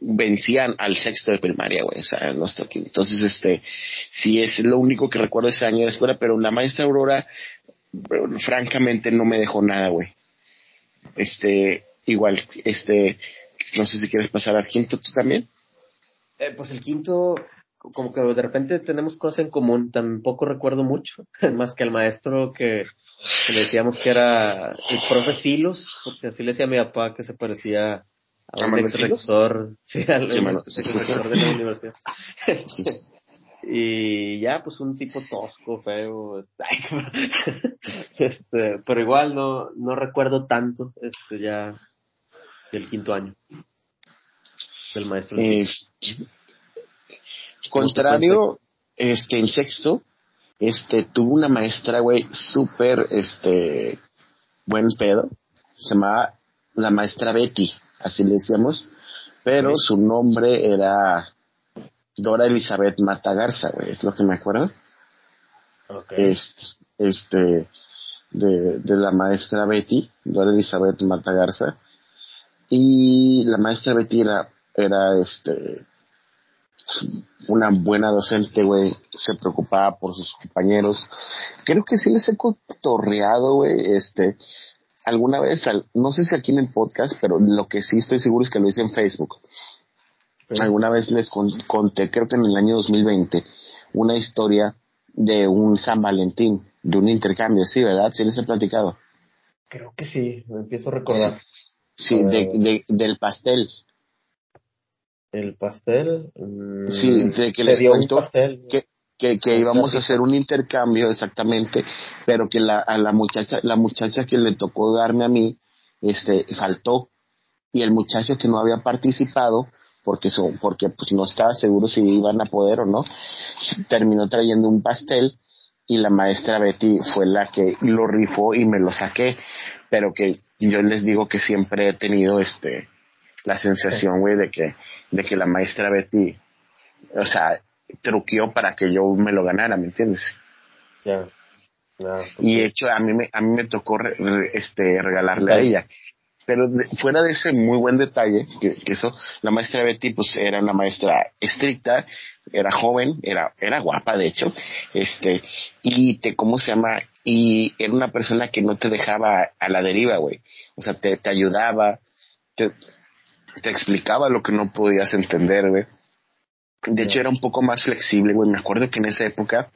A: vencían al sexto de primaria, güey, o sea, en nuestro quinto. Entonces, este, sí es lo único que recuerdo ese año de escuela, pero la maestra Aurora, francamente, no me dejó nada, güey. Este, igual, este, no sé si quieres pasar al quinto tú también.
B: Eh, pues el quinto, como que de repente tenemos cosas en común, tampoco recuerdo mucho, más que el maestro que decíamos que era el profe Silos, porque así le decía a mi papá que se parecía a un rector, sí, al rector de la universidad. y ya, pues un tipo tosco, feo, este, pero igual no, no recuerdo tanto, este, ya del quinto año del maestro.
A: contrario, este, en sexto, este, tuvo una maestra, güey, súper, este, buen pedo. Se llamaba la maestra Betty, así le decíamos. Pero su nombre era Dora Elizabeth Matagarza, güey, es lo que me acuerdo. Okay. Este, este, de, de la maestra Betty, Dora Elizabeth Matagarza. Y la maestra Betty era, era este, una buena docente, güey, se preocupaba por sus compañeros. Creo que sí les he cotorreado, güey, este, alguna vez, no sé si aquí en el podcast, pero lo que sí estoy seguro es que lo hice en Facebook. Alguna vez les conté, creo que en el año 2020, una historia de un San Valentín, de un intercambio, sí, ¿verdad? Sí les he platicado.
B: Creo que sí, me empiezo a recordar.
A: Sí, de, del pastel
B: el pastel.
A: Mm, sí, de que les cuento que, que, que íbamos a hacer un intercambio exactamente, pero que la, a la muchacha, la muchacha que le tocó darme a mí, este, faltó. Y el muchacho que no había participado, porque son, porque pues no estaba seguro si iban a poder o no, terminó trayendo un pastel y la maestra Betty fue la que lo rifó y me lo saqué, pero que yo les digo que siempre he tenido este la sensación, güey, de que de que la maestra Betty, o sea, truqueó para que yo me lo ganara, ¿me entiendes?
B: Ya. Ah,
A: y de hecho a mí me, a mí me tocó este, regalarle a ella. Pero fuera de ese muy buen detalle, que, que, eso, la maestra Betty pues era una maestra estricta, era joven, era, era guapa de hecho, este, y te, ¿cómo se llama? Y era una persona que no te dejaba a la deriva, güey. O sea, te, te ayudaba, te, te explicaba lo que no podías entender, güey. De hecho, era un poco más flexible, güey. Me acuerdo que en esa época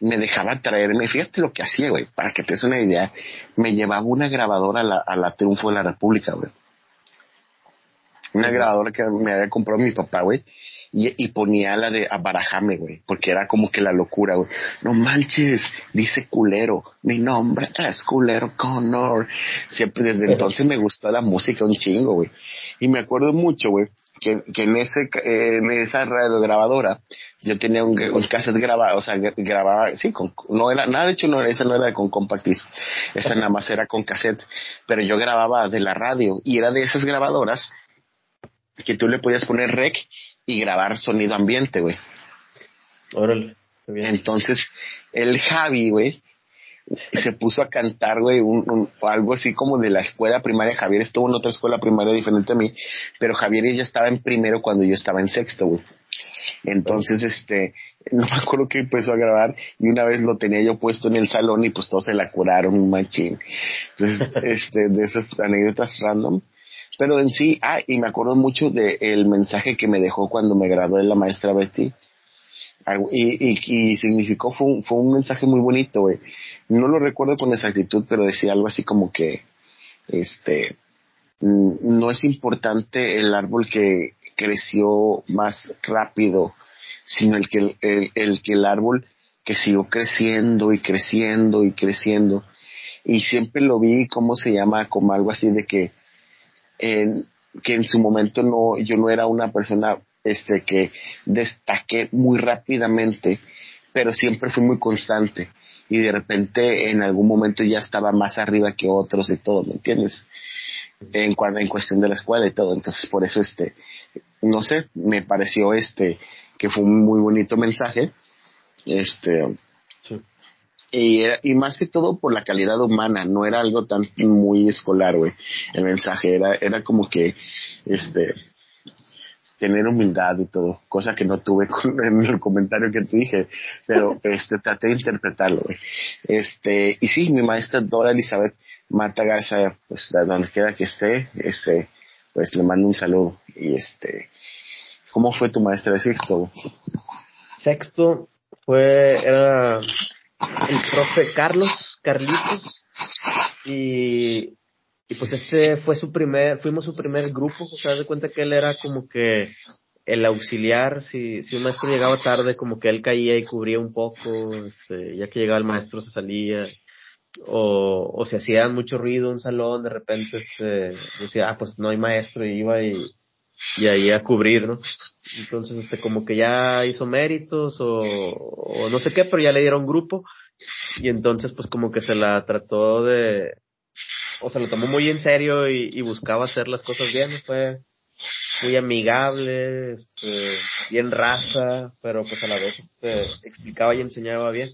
A: me dejaba traerme, fíjate lo que hacía, güey, para que te des una idea, me llevaba una grabadora a la, a la Triunfo de la República, güey. Una grabadora que me había comprado mi papá, güey. Y, y, ponía la de Abarajame, güey, porque era como que la locura, güey. No manches, dice culero, mi nombre es culero Connor. Siempre desde entonces me gustó la música un chingo, güey. Y me acuerdo mucho, güey, que, que en ese en esa radio grabadora yo tenía un, un cassette grabado, o sea, grababa, sí, con, no era, nada de hecho no, esa no era con compact esa nada más era con cassette, pero yo grababa de la radio y era de esas grabadoras que tú le podías poner rec y grabar sonido ambiente, güey.
B: Órale.
A: Entonces, el Javi, güey, se puso a cantar, güey, un, algo así como de la escuela primaria. Javier estuvo en otra escuela primaria diferente a mí, pero Javier ya estaba en primero cuando yo estaba en sexto, güey. Entonces, este, no me acuerdo que empezó a grabar y una vez lo tenía yo puesto en el salón y pues todos se la curaron un machín. Entonces, este, de esas anécdotas random. Pero en sí, ah, y me acuerdo mucho del el mensaje que me dejó cuando me gradué la maestra Betty. Y, y, y significó, fue un, fue un mensaje muy bonito, güey. No lo recuerdo con exactitud, pero decía algo así como que, este, no es importante el árbol que creció más rápido, sino el que el, el, que el árbol que siguió creciendo y creciendo y creciendo. Y siempre lo vi, ¿cómo se llama? Como algo así de que, en, que en su momento no, yo no era una persona este, que destaqué muy rápidamente, pero siempre fui muy constante. Y de repente en algún momento ya estaba más arriba que otros de todo, ¿me entiendes? En cuanto en cuestión de la escuela y todo, entonces por eso este, no sé, me pareció este que fue un muy bonito mensaje, este, y, y más que todo por la calidad humana, no era algo tan muy escolar, güey, el mensaje era, era como que, este, tener humildad y todo, cosa que no tuve con, en el comentario que te dije, pero este traté de interpretarlo. Este, y sí, mi maestra Dora Elizabeth Mata Garza, pues donde quiera que esté, este, pues le mando un saludo. Y este, ¿cómo fue tu maestra de sexto?
B: Sexto fue, era el profe Carlos, Carlitos, y y pues este fue su primer, fuimos su primer grupo, o sea, de cuenta que él era como que el auxiliar, si, si un maestro llegaba tarde, como que él caía y cubría un poco, este, ya que llegaba el maestro se salía, o, o si hacía mucho ruido en un salón, de repente este, decía, ah, pues no hay maestro, y iba y, y ahí a cubrir, ¿no? Entonces, este, como que ya hizo méritos, o, o no sé qué, pero ya le dieron grupo, y entonces pues como que se la trató de, o se lo tomó muy en serio y, buscaba hacer las cosas bien, fue muy amigable, este, bien raza, pero pues a la vez este, explicaba y enseñaba bien.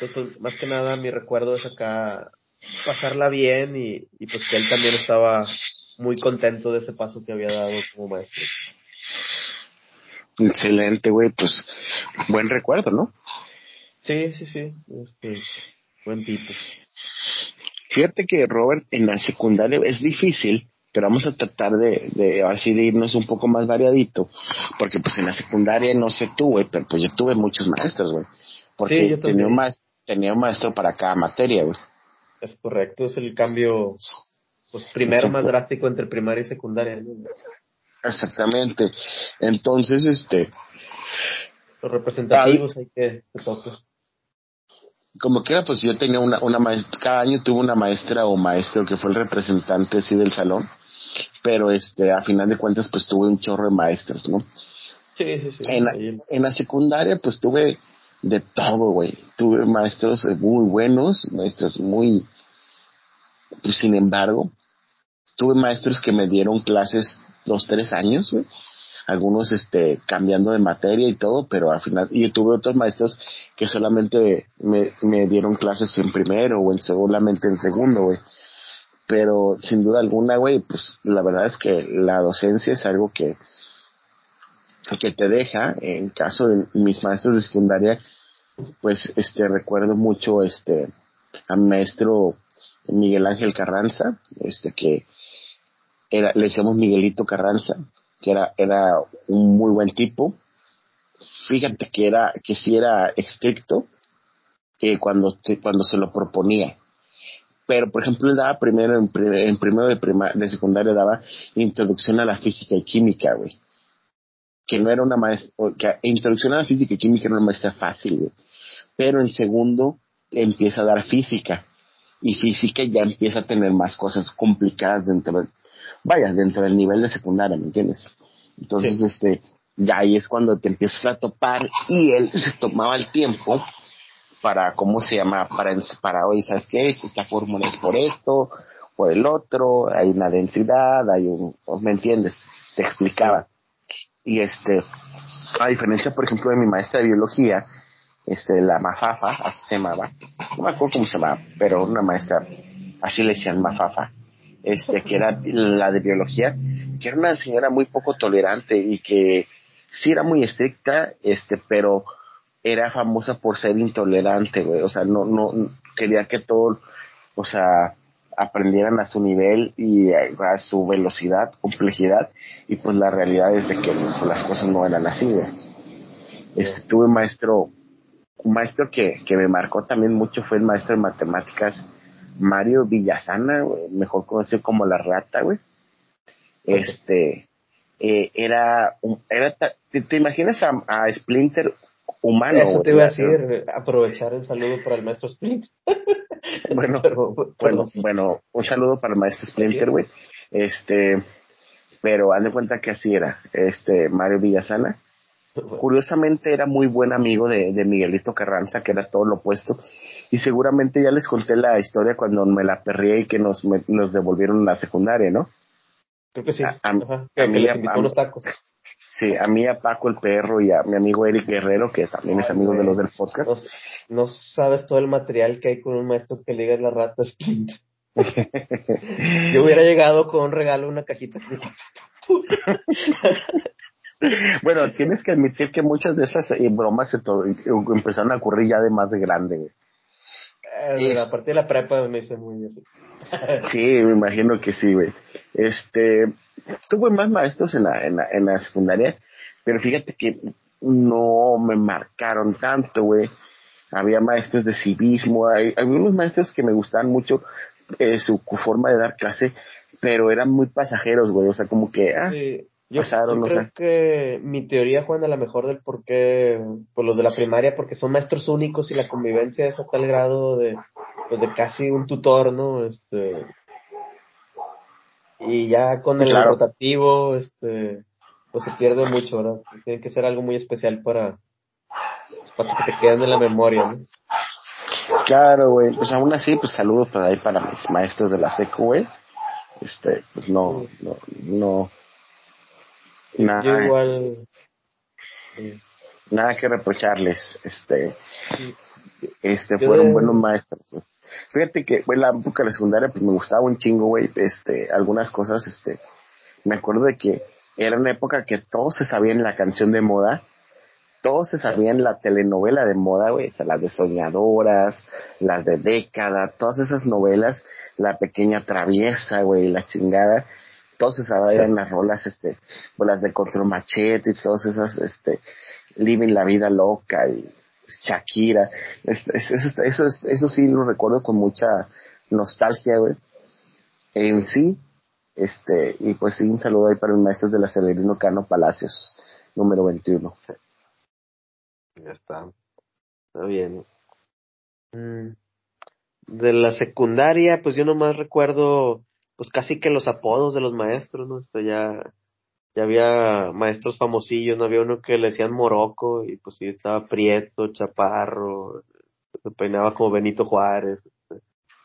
B: Entonces, pues, más que nada mi recuerdo es acá pasarla bien y, y pues que él también estaba muy contento de ese paso que había dado como maestro.
A: Excelente, güey, pues buen recuerdo, ¿no?
B: Sí, sí, sí, este, buen tipo.
A: Fíjate que Robert en la secundaria es difícil, pero vamos a tratar de, de así de irnos un poco más variadito, porque pues en la secundaria no sé tú, güey, pero pues yo tuve muchos maestros, güey, porque tenía, un maestro, tenía un maestro para cada materia, güey.
B: Es correcto, es el cambio pues primero más drástico entre primaria y secundaria.
A: Exactamente. Entonces, este...
B: Los representativos hay que, que
A: como quiera, pues yo tenía una, una maestra, cada año tuve una maestra o maestro que fue el representante así del salón, pero este, a final de cuentas, pues tuve un chorro de maestros, ¿no?
B: Sí, sí, sí.
A: En la, en la secundaria, pues tuve de todo, güey. Tuve maestros muy buenos, maestros muy, pues sin embargo, tuve maestros que me dieron clases dos, tres años, güey. Algunos este cambiando de materia y todo, pero al final yo tuve otros maestros que solamente me, me dieron clases en primero o en solamente en segundo, güey. Pero sin duda alguna, güey, pues la verdad es que la docencia es algo que que te deja, en caso de mis maestros de secundaria, pues este recuerdo mucho este a mi maestro Miguel Ángel Carranza, este que era, le decíamos Miguelito Carranza, que era, era un muy buen tipo. Fíjate que era, que sí era estricto, que cuando, cuando se lo proponía. Pero, por ejemplo, él daba primero, en, primero de, prima, de secundaria, daba introducción a la física y química, güey. Que no era una maestra, introducción a la física y química era una maestra fácil, güey. Pero en segundo empieza a dar física. Y física ya empieza a tener más cosas complicadas dentro, vaya, dentro del nivel de secundaria, ¿me entiendes? Entonces, este, ya ahí es cuando te empiezas a topar y él se tomaba el tiempo para, ¿cómo se llama? Para, para hoy, ¿sabes qué? Esta fórmula es por esto, por el otro, hay una densidad, hay un, ¿me entiendes? Te explicaba. Y este, a diferencia, por ejemplo, de mi maestra de biología, este, la Mafafa, así se llamaba, no me acuerdo cómo se llamaba, pero una maestra, así le decían Mafafa, este, que era la de biología, que era una señora muy poco tolerante y que sí era muy estricta, este, pero era famosa por ser intolerante, güey, o sea, no, no, quería que todo, o sea, aprendieran a su nivel y a, su velocidad, complejidad, y pues la realidad es de que pues, las cosas no eran así, güey. Este, tuve maestro, un maestro que, que me marcó también mucho fue el maestro de matemáticas, Mario Villasana, mejor conocido como la rata, güey. Este, eh, era, era ¿te, imaginas a, Splinter humano?
B: Eso te iba a decir, aprovechar el saludo para el maestro Splinter.
A: bueno, bueno, bueno, un saludo para el maestro Splinter, güey. Este, pero haz de cuenta que así era, este, Mario Villasana. Curiosamente era muy buen amigo de, de Miguelito Carranza, que era todo lo opuesto y seguramente ya les conté la historia cuando me la perrié y que nos, nos devolvieron la secundaria, ¿no?
B: Creo que sí.
A: A, mí,
B: a, tacos.
A: Sí, a mí, a Paco el perro y a mi amigo Eric Guerrero, que también es amigo de los del podcast.
B: No, sabes todo el material que hay con un maestro que liga la rata Sprint. Yo hubiera llegado con un regalo, una cajita.
A: bueno, tienes que admitir que muchas de esas eh, bromas se empezaron a ocurrir ya de más de grande, güey.
B: Eh, a partir de la prepa me hice muy así.
A: sí, me imagino que sí, güey. Este, tuve más maestros en la, en la, en la secundaria, pero fíjate que no me marcaron tanto, güey. Había maestros de civismo, hay, había unos maestros que me gustaban mucho eh, su forma de dar clase, pero eran muy pasajeros, güey. O sea, como que, ah,
B: yo, creo que mi teoría, Juan, a lo mejor del por qué, pues los de la primaria, porque son maestros únicos y la convivencia es a tal grado de, pues de casi un tutor, ¿no? Este, y ya con el rotativo, este, pues se pierde mucho, ¿verdad? Tiene que ser algo muy especial para, para que te queden en la memoria, ¿no?
A: Claro, güey, pues aún así, pues saludos para ahí para mis maestros de la secu, güey. Este, pues no, no, no, Nada,
B: igual.
A: Nada que reprocharles. Este, este fueron buenos maestros. Fíjate que, en la época de la secundaria, pues me gustaba un chingo, güey. Este, algunas cosas, este, me acuerdo de que era una época que todos se sabían la canción de moda. Todos se sabían la telenovela de moda, güey, o sea, las de Soñadoras, las de Década, todas esas novelas, La Pequeña Traviesa, güey, la chingada todos se sabían las rolas, este, las de Control Machete y todas esas, este, Living la Vida Loca y Shakira. Este, eso, eso, eso sí lo recuerdo con mucha nostalgia. En sí, este, y pues sí, un saludo ahí para el maestro de la Severino Cano Palacios, número 21.
B: Ya está. Está bien. Mm. De la secundaria, pues yo nomás recuerdo pues casi que los apodos de los maestros, ¿no? Esto ya, ya había maestros famosillos, ¿no? Había uno que le decían Morocco y pues sí estaba Prieto, Chaparro, se peinaba como Benito Juárez.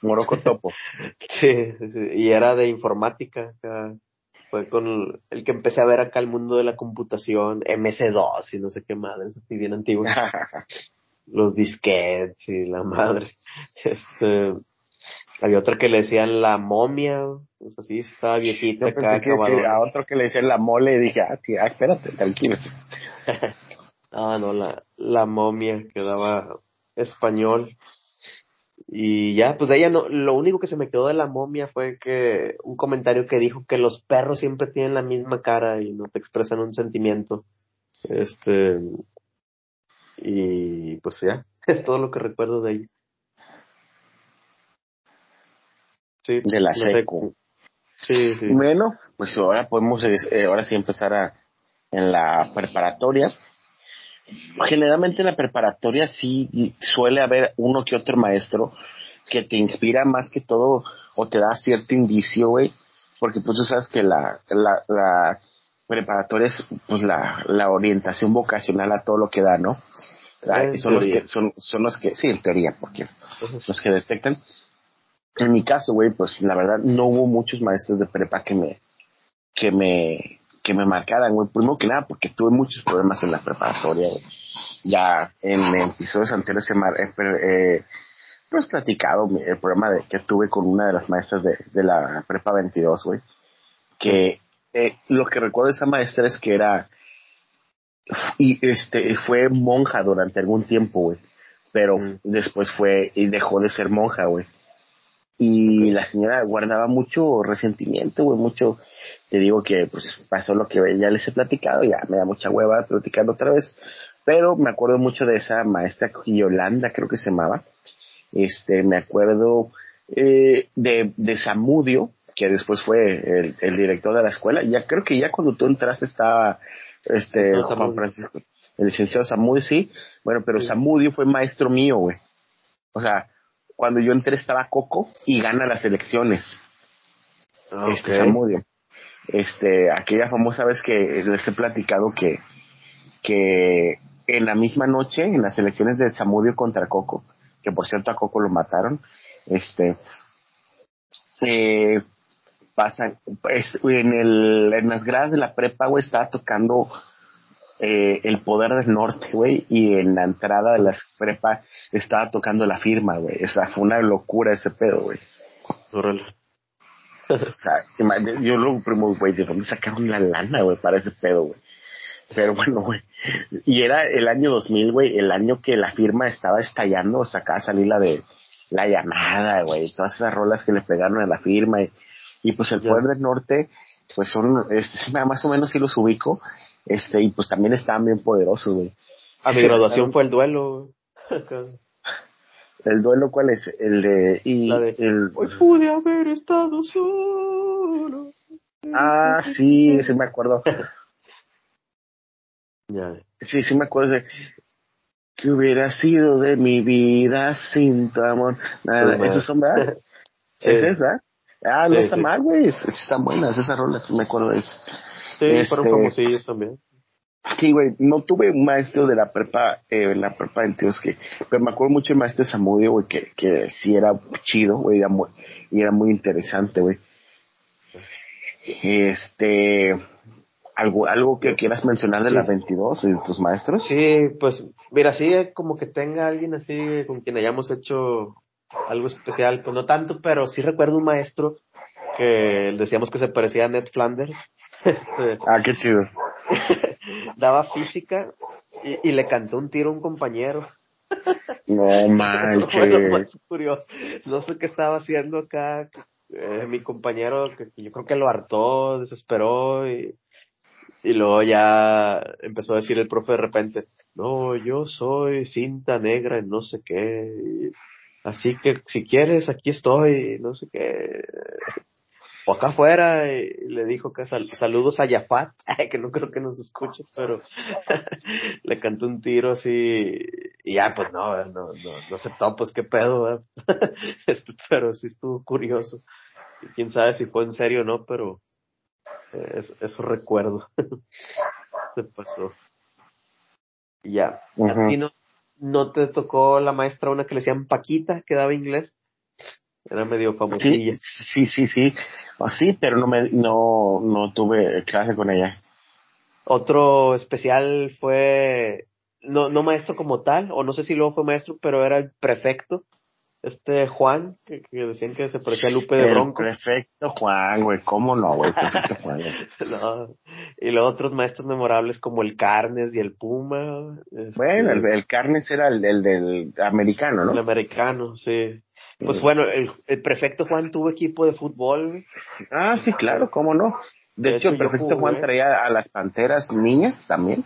A: Morocco Topo.
B: sí, sí, y era de informática, fue con el, que empecé a ver acá el mundo de la computación, MS2 y no sé qué madre, así bien antiguo. Los disquetes y la madre. Este, había otra que le decían la momia, pues así estaba viejita acá.
A: Que a otro que le decían la mole y dije, ah, tía, espérate, tranquilo.
B: ah, no, la, la momia que daba español. Y ya, pues de ella no, lo único que se me quedó de la momia fue que un comentario que dijo que los perros siempre tienen la misma cara y no te expresan un sentimiento. Este, y pues ya, es todo lo que recuerdo de ella.
A: Sí, de la seco.
B: Sí, sí.
A: Bueno, pues ahora podemos, eh, ahora sí empezar a, en la preparatoria. Generalmente en la preparatoria sí suele haber uno que otro maestro que te inspira más que todo o te da cierto indicio, güey, porque pues tú sabes que la, la, la preparatoria es pues la, la orientación vocacional a todo lo que da, ¿no? son los que, son, son los que, sí, en teoría, porque los que detectan. En mi caso, güey, pues la verdad no hubo muchos maestros de prepa que me, que me, que me marcaran, güey. Primero que nada, porque tuve muchos problemas en la preparatoria, Ya en, episodios anteriores se eh, eh, pues platicado el problema de, que tuve con una de las maestras de, de la prepa 22, güey. Que eh, lo que recuerdo de esa maestra es que era, y este, fue monja durante algún tiempo, güey. Pero mm. después fue, y dejó de ser monja, güey. Y la señora guardaba mucho resentimiento, güey, mucho. Te digo que pues pasó lo que ya les he platicado, ya me da mucha hueva platicando otra vez. Pero me acuerdo mucho de esa maestra Yolanda, creo que se llamaba. Este, me acuerdo eh, de, de Samudio, que después fue el, el, director de la escuela. Ya creo que ya cuando tú entraste estaba este Juan Francisco, el licenciado Samudio, sí. Bueno, pero Samudio fue maestro mío, güey. O sea, cuando yo entré estaba Coco y gana las elecciones. Este Samudio. Este, aquella famosa vez que les he platicado que, que en la misma noche, en las elecciones de Samudio contra Coco, que por cierto a Coco lo mataron, este, eh, pasan, en, el, en las gradas de la prepa, güey, estaba tocando eh, el poder del norte, güey, y en la entrada de las prepa estaba tocando la firma, güey. O sea, fue una locura ese pedo, güey. o sea, yo lo primo, güey, ¿de dónde sacaron la lana, güey, para ese pedo, güey? Pero bueno, güey. Y era el año 2000, güey, el año que la firma estaba estallando, o sea, acá salí la de la llamada, güey, todas esas rolas que le pegaron a la firma. Y, y pues el poder del norte, pues son, este, más o menos sí los ubico, este, y pues también estaban bien poderosos, güey.
B: A mi graduación fue el duelo.
A: ¿El duelo cuál es? El de... Y el...
B: Hoy pude haber estado solo.
A: Ah, sí, sí me acuerdo. ya. Sí, sí me acuerdo de... Que hubiera sido de mi vida sin tu amor? Nada, ¿Esos son verdad? ¿Es esa? Ah, no está mal, güey. Están buenas esas rolas, me acuerdo de eso.
B: Sí, este, fueron famosillos también.
A: Sí, güey, no tuve un maestro de la prepa, eh, en la prepa en tíos que, pero me acuerdo mucho del maestro Samudio, güey, que, que sí era chido, güey, y era muy interesante, güey. Este, algo, algo que quieras mencionar de la 22 de tus maestros?
B: Sí, pues, mira, sí, como que tenga alguien así con quien hayamos hecho algo especial, pues no tanto, pero sí recuerdo un maestro que decíamos que se parecía a Ned Flanders.
A: Este, ah, qué chido.
B: daba física y, le cantó un tiro a un compañero.
A: No manches.
B: curioso. No sé qué estaba haciendo acá. Eh, mi compañero, que yo creo que lo hartó, desesperó y, y luego ya empezó a decir el profe de repente, no, yo soy cinta negra en no sé qué. Así que si quieres, aquí estoy, no sé qué o acá afuera y le dijo que saludos a Yafat, que no creo que nos escuche, pero le cantó un tiro así y ya pues no, no, no, no aceptó, pues qué pedo, este, pero sí estuvo curioso. Y quién sabe si fue en serio o no, pero eh, eso, recuerdo. Se pasó. Y ya. ¿A ti no, no te tocó la maestra una que le decían Paquita, que daba inglés? Era medio famosilla.
A: Sí, sí, sí, sí. sí, pero no me, no, no tuve clase con ella.
B: Otro especial fue, no, no maestro como tal, o no sé si luego fue maestro, pero era el prefecto este Juan, que, decían que se parecía a Lupe de Bronco.
A: Perfecto Juan, güey, ¿cómo no, güey? Perfecto Juan.
B: Y luego otros maestros memorables como el Carnes y el Puma.
A: Este bueno, el, Carnes era el, del americano, ¿no?
B: El americano, sí. Pues bueno, el, prefecto Juan tuvo equipo de fútbol.
A: Ah, sí, claro, ¿cómo no? De, hecho, el prefecto Juan traía a las panteras niñas también.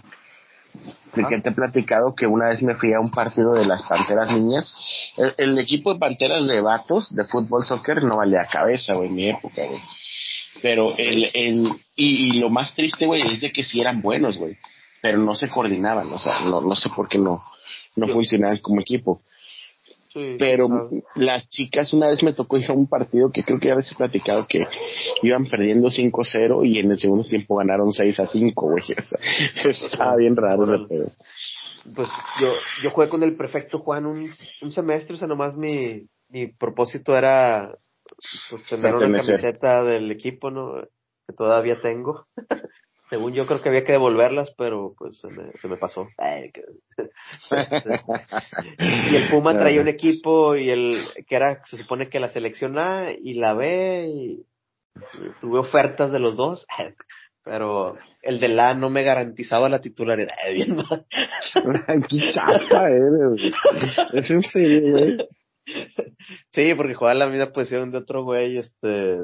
A: Sí, que te he platicado que una vez me fui a un partido de las Panteras Niñas. El, equipo de Panteras de Vatos de fútbol soccer no valía cabeza, güey, en mi época, güey. Pero el, el, y, lo más triste, güey, es de que sí eran buenos, güey. Pero no se coordinaban, o sea, no, no sé por qué no, no funcionaban como equipo pero las chicas, una vez me tocó ir a un partido que creo que ya habéis platicado que iban perdiendo 5-0 y en el segundo tiempo ganaron 6 a 5, güey. estaba bien raro ese pedo.
B: Pues yo, yo jugué con el prefecto Juan un, un semestre, o sea, nomás mi, mi propósito era pues, tener una camiseta del equipo, ¿no? Que todavía tengo. Según yo creo que había que devolverlas, pero pues se me, se me pasó. y el Puma traía un equipo y el que era, se supone que la selección A y la B y, tuve ofertas de los dos, pero el de la no me garantizaba la titularidad.
A: Qué chapa eres. Es en serio, güey.
B: Sí, porque jugaba la misma posición de otro güey, este,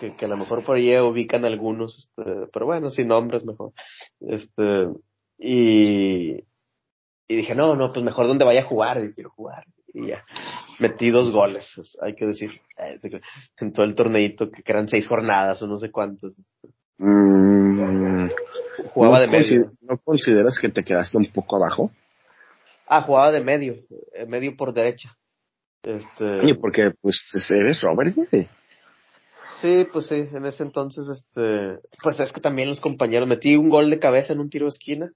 B: que, que a lo mejor por ahí ubican algunos, este, pero bueno, sin nombres mejor. Este, y, y dije, no, no, pues mejor donde vaya a jugar, y quiero jugar. Y ya, metí dos goles, hay que decir, en todo el torneito, que eran seis jornadas o no sé cuántos.
A: Mm,
B: jugaba de medio.
A: ¿No consideras que te quedaste un poco abajo?
B: Ah, jugaba de medio, eh, medio por derecha. Este...
A: Oye, porque pues eres Robert, güey.
B: Sí, pues sí, en ese entonces, este, pues es que también los compañeros, metí un gol de cabeza en un tiro de esquina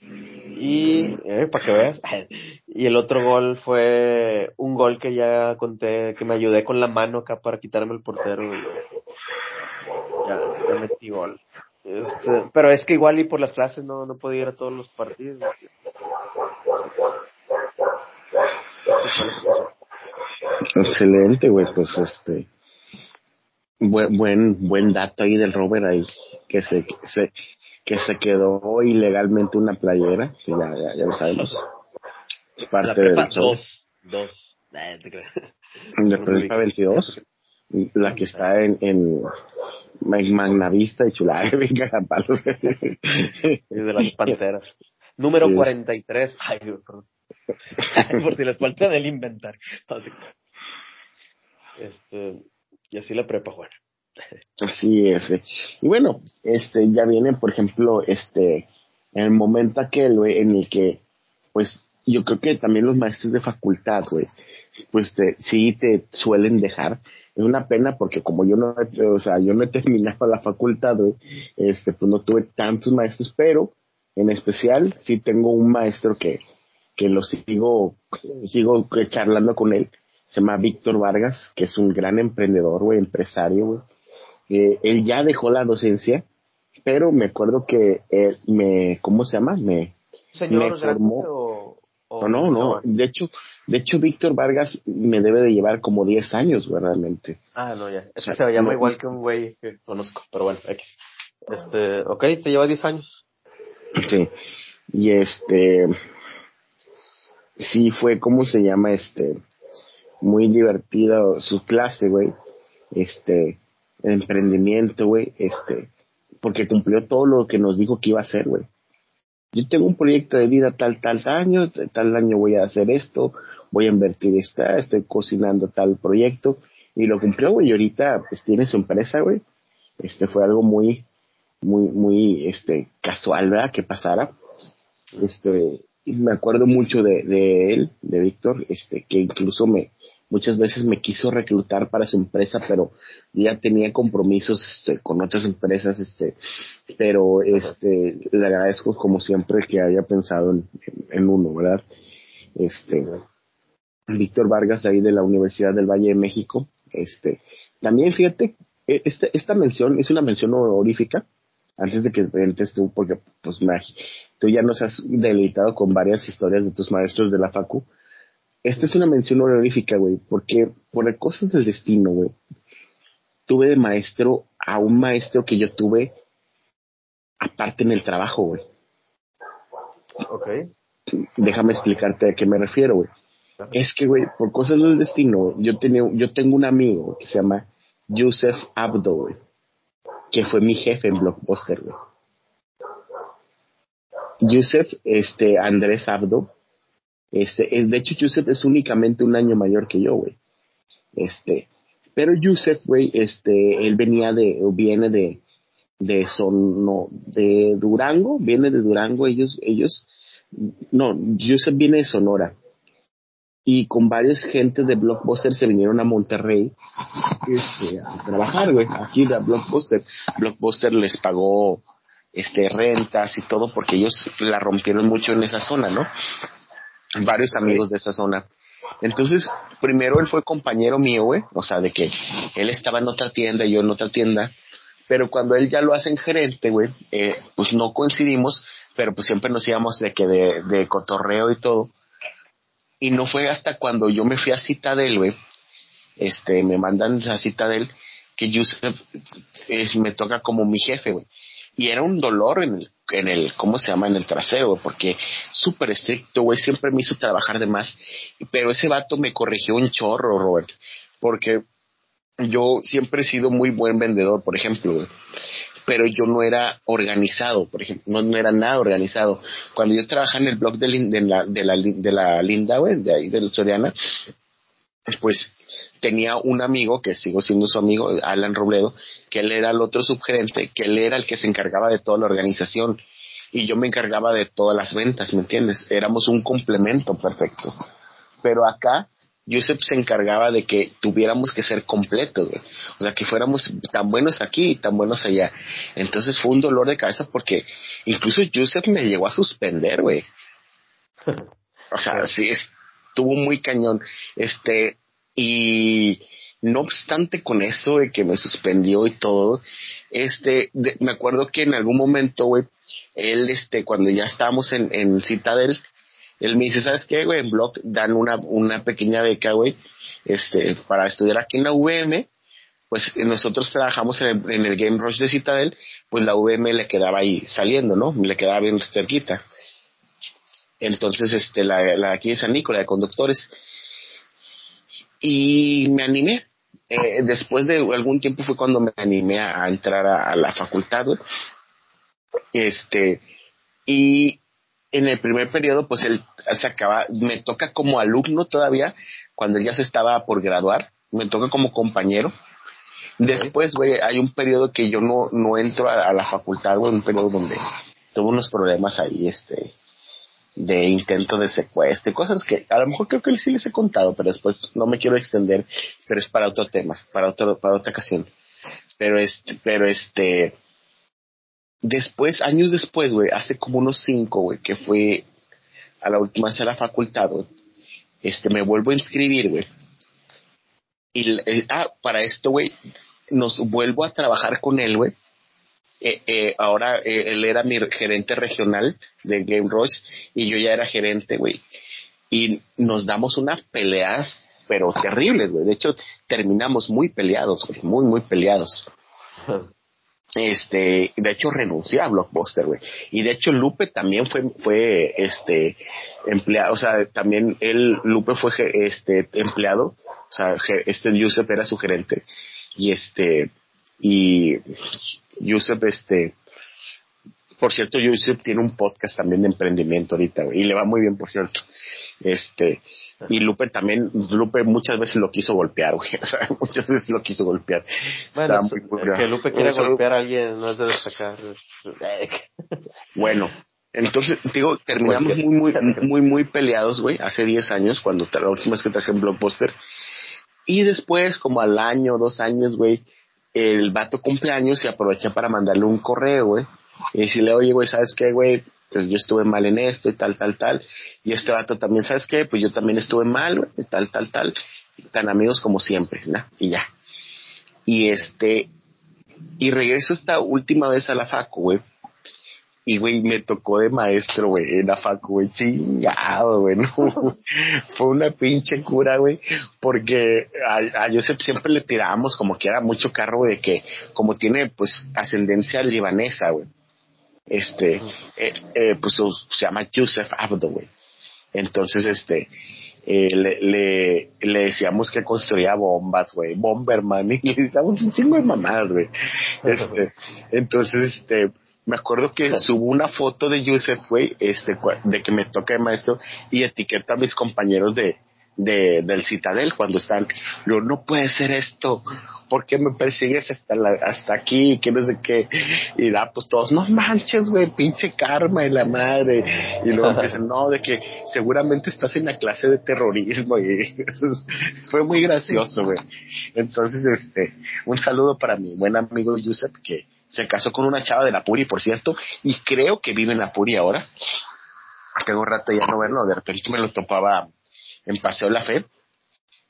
B: y, eh, para que veas, y el otro gol fue un gol que ya conté, que me ayudé con la mano acá para quitarme el portero y ya, ya metí gol. Este, pero es que igual y por las clases no, no podía ir a todos los partidos.
A: Excelente, güey, pues este, buen, buen, buen dato ahí del Robert ahí, que se, se, que se quedó ilegalmente una playera, que ya, ya, ya lo sabemos.
B: Parte la dos, dos.
A: De prepa 22, la que está en, en Magnavista y Chulada, venga palos.
B: de las panteras. Número 43. Ay, perdón. Por si les falta del inventar. Este, y así la prepa, bueno.
A: Así es. Y bueno, este, ya viene, por ejemplo, este, el momento aquel, güey, en el que, pues, yo creo que también los maestros de facultad, güey, pues te, sí te suelen dejar. Es una pena porque como yo no, o sea, yo no he terminado la facultad, güey, este, pues no tuve tantos maestros, pero en especial sí tengo un maestro que, que lo sigo, sigo charlando con él, se llama Víctor Vargas, que es un gran emprendedor, güey, empresario, güey. Eh, él ya dejó la docencia, pero me acuerdo que él me, ¿cómo se llama? Me,
B: me formó.
A: O, no, no, de hecho, de hecho Víctor Vargas me debe de llevar como 10 años, güey, realmente.
B: Ah, no, ya. Es que se llama igual que un güey que conozco, pero bueno, X. Este, ok, te lleva 10 años.
A: Sí. Y este, sí fue, ¿cómo se llama este? Muy divertida su clase, güey. Este, emprendimiento, güey, este, porque cumplió todo lo que nos dijo que iba a hacer, güey. Yo tengo un proyecto de vida tal, tal año, tal año voy a hacer esto, voy a invertir esta, estoy cocinando tal proyecto, y lo cumplió, güey, y ahorita, pues, tiene su empresa, güey. Este, fue algo muy, muy, muy, este, casual, ¿verdad? Que pasara. Este, me acuerdo mucho de, de él, de Víctor, este, que incluso me, muchas veces me quiso reclutar para su empresa, pero ya tenía compromisos este, con otras empresas, este, pero este, le agradezco como siempre que haya pensado en, uno, ¿verdad? Este, Víctor Vargas, ahí de la Universidad del Valle de México. Este, también fíjate, e, esta, esta mención es una mención honorífica, antes de que entres tú, porque pues tú ya nos has deleitado con varias historias de tus maestros de la Facu. Esta es una mención honorífica, güey, porque por cosas del destino, güey, tuve de maestro a un maestro que yo tuve aparte en el trabajo, güey.
B: Ok.
A: Déjame explicarte a qué me refiero, güey. Es que, güey, por cosas del destino, yo, tenía, yo tengo un amigo que se llama Yusef Abdo, güey, que fue mi jefe en Blockbuster, güey. Yusef, este, Andrés Abdo, este, es, de hecho, Yusef es únicamente un año mayor que yo, güey. Este, pero Yusef, güey, este, él venía de, viene de, de son, no, de Durango, viene de Durango, ellos, ellos, no, Yusef viene de Sonora. Y con varias gente de Blockbuster se vinieron a Monterrey este, a trabajar, güey, aquí de Blockbuster. Blockbuster les pagó este rentas y todo porque ellos la rompieron mucho en esa zona, ¿no? Varios amigos de esa zona. Entonces, primero él fue compañero mío, güey, o sea, de que él estaba en otra tienda y yo en otra tienda, pero cuando él ya lo hace en gerente, güey, eh, pues no coincidimos, pero pues siempre nos íbamos de que de, de cotorreo y todo. Y no fue hasta cuando yo me fui a Citadel, güey, este, me mandan a Citadel, que Yusef es, me toca como mi jefe, güey. Y era un dolor en el, en el, ¿cómo se llama? En el trasero, porque súper estricto, güey, siempre me hizo trabajar de más. Pero ese vato me corrigió un chorro, Robert, porque yo siempre he sido muy buen vendedor, por ejemplo, pero yo no era organizado, por ejemplo, no, era nada organizado. Cuando yo trabajaba en el blog de, la, de, la, de la Linda, güey, de ahí, de Soriana, pues tenía un amigo, que sigo siendo su amigo, Alan Robledo, que él era el otro subgerente, que él era el que se encargaba de toda la organización y yo me encargaba de todas las ventas, ¿me entiendes? Éramos un complemento perfecto. Pero acá Yusef se encargaba de que tuviéramos que ser completos, güey. O sea, que fuéramos tan buenos aquí y tan buenos allá. Entonces fue un dolor de cabeza porque incluso Yusef me llegó a suspender, güey. O sea, sí, estuvo muy cañón. Este, y no obstante con eso de que me suspendió y todo, este, me acuerdo que en algún momento, güey, él, este, cuando ya estábamos en, en Citadel, él me dice, ¿sabes qué, güey? En Blog dan una, una pequeña beca, güey, este, para estudiar aquí en la UVM. Pues nosotros trabajamos en el, Game Rush de Citadel, pues la UVM le quedaba ahí saliendo, ¿no? Le quedaba bien cerquita. Entonces, este, la, la aquí de San Nicolás, de conductores. Y me animé. Eh, después de algún tiempo fue cuando me animé a, entrar a, a, la facultad, güey. Este, y en el primer periodo, pues él se acaba, me toca como alumno todavía, cuando él ya se estaba por graduar, me toca como compañero. Después, güey, hay un periodo que yo no, no entro a, la facultad, güey, un periodo donde tuve unos problemas ahí, este, de intento de secuestro, cosas que a lo mejor creo que sí les he contado, pero después no me quiero extender, pero es para otro tema, para otro, para otra ocasión. Pero este, pero este, Después, años después, güey, hace como unos cinco, güey, que fue a la última vez a la facultad, güey, este, me vuelvo a inscribir, güey. Y, ah, para esto, güey, nos vuelvo a trabajar con él, güey. Eh, eh, ahora eh, él era mi gerente regional de Game Rush y yo ya era gerente, güey. Y nos damos unas peleas, pero terribles, güey. De hecho, terminamos muy peleados, güey, muy, muy peleados. este de hecho renuncié a Blockbuster güey y de hecho Lupe también fue fue este empleado o sea también él Lupe fue este empleado o sea este Yusef era su gerente y este y Yusef este por cierto Yusef tiene un podcast también de emprendimiento ahorita güey, y le va muy bien por cierto este, y Lupe también, Lupe muchas veces lo quiso golpear, güey. O sea, muchas veces lo quiso golpear.
B: Bueno, que Lupe quiera golpear a alguien no es de destacar.
A: bueno, entonces, digo, terminamos muy, muy, muy, muy peleados, güey, hace 10 años, cuando la última vez que traje en Blockbuster. Y después, como al año, dos años, güey, el vato cumpleaños y aproveché para mandarle un correo, güey. Y decirle, oye, güey, ¿sabes qué, güey? pues yo estuve mal en esto y tal, tal, tal. Y este vato también, ¿sabes qué? Pues yo también estuve mal, güey, y tal, tal, tal. Y tan amigos como siempre, ¿no? Y ya. Y este, y regreso esta última vez a la facu, güey. Y, güey, me tocó de maestro, güey, en la facu, güey, chingado, güey, ¿no? Fue una pinche cura, güey, porque a, a, Joseph siempre le tirábamos como que era mucho carro, de que como tiene, pues, ascendencia libanesa, güey. Este, eh, eh, pues se llama Joseph Abdo, güey. Entonces, este, eh, le, le, le, decíamos que construía bombas, güey, Bomberman, y le decíamos un chingo de mamadas, güey. Este, entonces, este, me acuerdo que subo una foto de Yusef, güey, este, de que me toca de maestro y etiqueta a mis compañeros de, de, del Citadel cuando están, yo no puede ser esto, ¿por qué me persigues hasta la, hasta aquí? Que no sé qué. Y da, pues todos, no manches, güey, pinche karma y la madre. Y luego empiezan, no, de que seguramente estás en la clase de terrorismo. Y fue muy gracioso, güey. Entonces, este, un saludo para mi buen amigo Yusef, que se casó con una chava de la Puri, por cierto, y creo que vive en la Puri ahora. Tengo un rato ya no verlo, de repente me lo topaba en Paseo La Fe.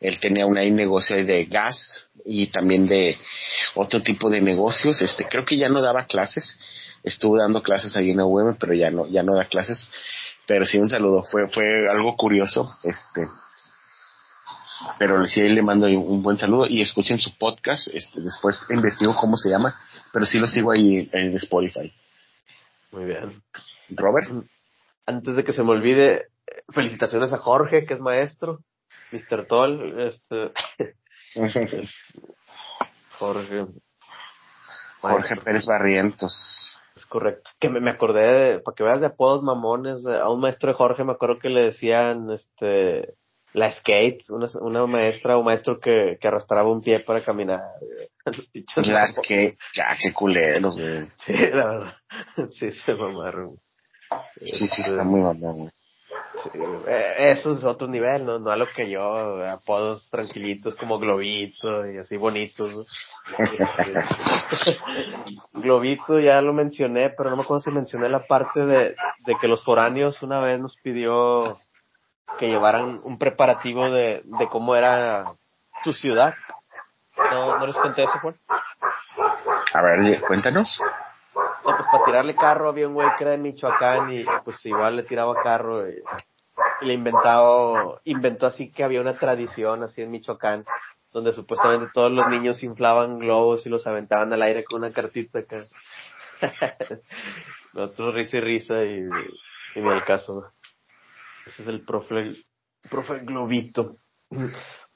A: Él tenía un negocio de gas y también de otro tipo de negocios. Este, creo que ya no daba clases. Estuvo dando clases ahí en la UEM, pero ya no, ya no da clases. Pero sí un saludo. Fue, fue algo curioso. Este, pero sí le mando un buen saludo y escuchen su podcast. Este, después investigo cómo se llama pero sí lo sigo ahí en Spotify.
B: Muy bien.
A: Robert.
B: Antes de que se me olvide, felicitaciones a Jorge, que es maestro. Mr. Toll, este. Jorge.
A: Jorge Pérez Barrientos.
B: Es correcto. Que me, me acordé, de, para que veas de apodos mamones, a un maestro de Jorge me acuerdo que le decían, este, la skate, una, una maestra o maestro que, que arrastraba un pie para caminar.
A: La skate, ya, qué culeros, güey.
B: Sí, la verdad. Sí, se mamaron.
A: Sí, sí, está este, muy mamón,
B: Sí, eh, eso es otro nivel, ¿no? No a lo que yo, apodos tranquilitos como Globito y así bonitos. Este, globito ya lo mencioné, pero no me acuerdo si mencioné la parte de, de que los foráneos una vez nos pidió que llevaran un preparativo de, de cómo era su ciudad. ¿No, ¿No les conté eso, Juan?
A: A ver, cuéntanos.
B: No, pues para tirarle carro había un güey que era de Michoacán y pues igual le tiraba carro y, le inventado, inventó así que había una tradición así en Michoacán donde supuestamente todos los niños inflaban globos y los aventaban al aire con una cartita acá. Nosotros risa y risa y, y ni el caso. Ese es el profe, profe Globito.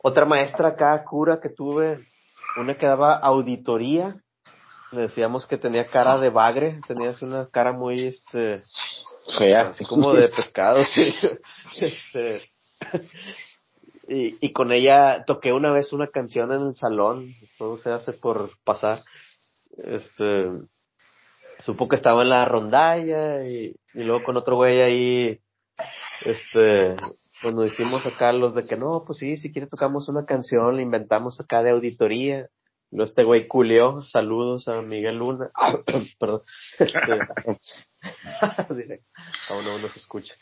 B: Otra maestra acá, cura que tuve, una que daba auditoría. Decíamos que tenía cara de bagre, tenía una cara muy, este,
A: fea,
B: así como de pescado, sí. Este, y, y con ella toqué una vez una canción en el salón, todo se hace por pasar. Este, supo que estaba en la rondalla y, y luego con otro güey ahí este, nos hicimos acá los de que no, pues sí, si quiere tocamos una canción, le inventamos acá de auditoría. Luego este güey culió, saludos a Miguel Luna, perdón, aún no, no se escucha.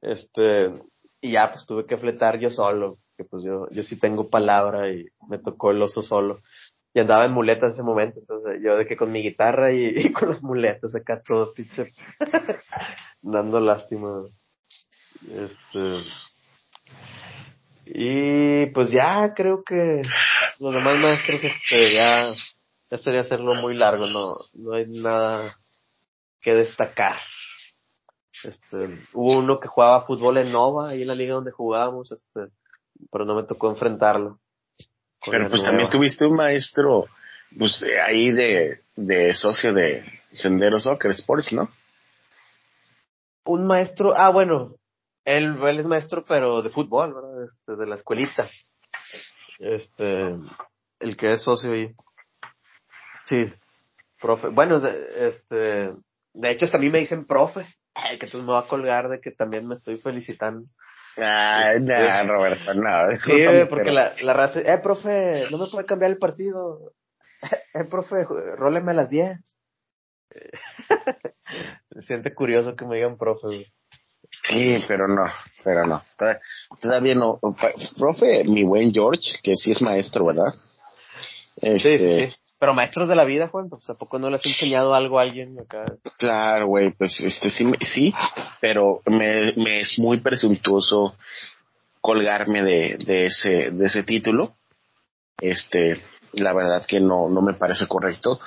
B: Este, y ya pues tuve que fletar yo solo, que pues yo, yo sí tengo palabra y me tocó el oso solo. Y andaba en muletas en ese momento, entonces yo de que con mi guitarra y, y con las muletas acá todo pinche, dando lástima. Este. Y pues ya creo que los demás maestros, este, ya, ya sería hacerlo muy largo, no, no hay nada que destacar. Este, hubo uno que jugaba fútbol en Nova, ahí en la liga donde jugábamos, este, pero no me tocó enfrentarlo.
A: Pero pues también tuviste un maestro, pues ahí de, de socio de Sendero Soccer Sports, ¿no?
B: Un maestro, ah bueno, él, él es maestro, pero de fútbol, ¿verdad? Este, de la escuelita. Este, el que es socio ahí. Sí, profe. Bueno, de, este, de hecho, hasta a mí me dicen profe. Que entonces me va a colgar de que también me estoy felicitando.
A: Ay, no, este, Roberto, no.
B: Sí, porque la, la raza, eh, profe, no me puede cambiar el partido. Eh, profe, róleme a las 10. Se siente curioso que me digan profe.
A: Sí, pero no, pero no. Todavía, no. Profe, mi buen George, que sí es maestro, ¿verdad?
B: Este, sí, sí, Pero maestros de la vida, Juan, pues ¿a poco no le has enseñado algo a alguien acá?
A: Claro, güey, pues este sí, sí, pero me, me es muy presuntuoso colgarme de, de ese, de ese título. Este, la verdad que no, no me parece correcto.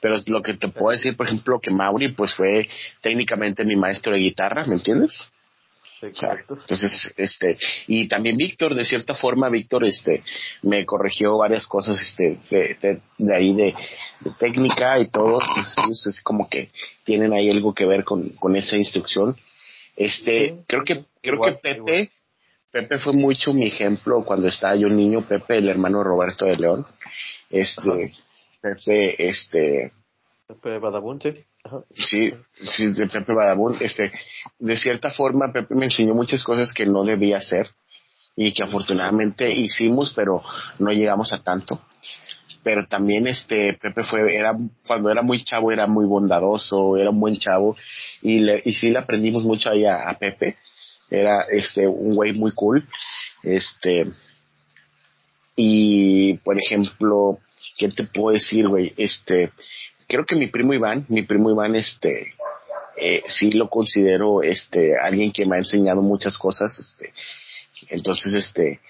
A: Pero lo que te puedo decir, por ejemplo, que Mauri, pues fue técnicamente mi maestro de guitarra, ¿me entiendes? Exacto. entonces, este, y también Víctor, de cierta forma, Víctor, este, me corrigió varias cosas, este, de, de, ahí de, técnica y todo, pues, es como que tienen ahí algo que ver con, con esa instrucción. Este, creo que, creo que Pepe, Pepe fue mucho mi ejemplo cuando estaba yo niño, Pepe, el hermano Roberto de León. Este, Pepe, este.
B: Pepe Badabun, sí.
A: Sí, sí, de Pepe Badabun. Este, de cierta forma, Pepe me enseñó muchas cosas que no debía hacer y que afortunadamente hicimos, pero no llegamos a tanto. Pero también este Pepe fue, era, cuando era muy chavo, era muy bondadoso, era un buen chavo y, le, y sí le aprendimos mucho ahí a, a Pepe. Era este un güey muy cool. Este, y, por ejemplo, ¿qué te puedo decir, güey? Este, creo que mi primo Iván, mi primo Iván, este, eh, sí lo considero, este, alguien que me ha enseñado muchas cosas, este, entonces, este,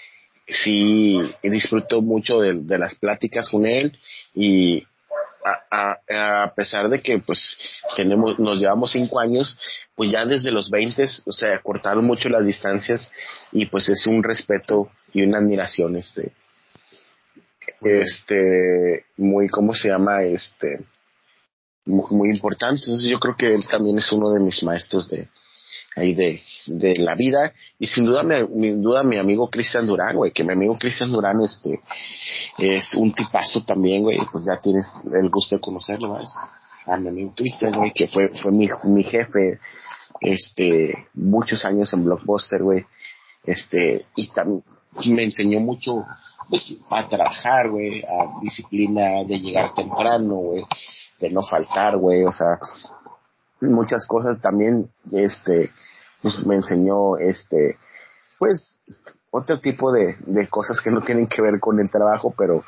A: sí disfruto mucho de, de las pláticas con él y a, a, a, pesar de que pues tenemos nos llevamos cinco años pues ya desde los 20 o sea cortaron mucho las distancias y pues es un respeto y una admiración este este, muy, ¿cómo se llama? Este, muy, importante. Entonces yo creo que él también es uno de mis maestros de, ahí de, de la vida. Y sin duda, mi, duda, mi amigo Cristian Durán, güey, que mi amigo Cristian Durán, este, es un tipazo también, güey, pues ya tienes el gusto de conocerlo, ¿verdad? A mi amigo Cristian, güey, que fue, fue mi, mi jefe, este, muchos años en Blockbuster, güey, este, y también me enseñó mucho, pues, a trabajar, güey, a disciplina de llegar temprano, güey, de no faltar, güey, o sea, muchas cosas también, este, pues me enseñó, este, pues, otro tipo de, de cosas que no tienen que ver con el trabajo, pero,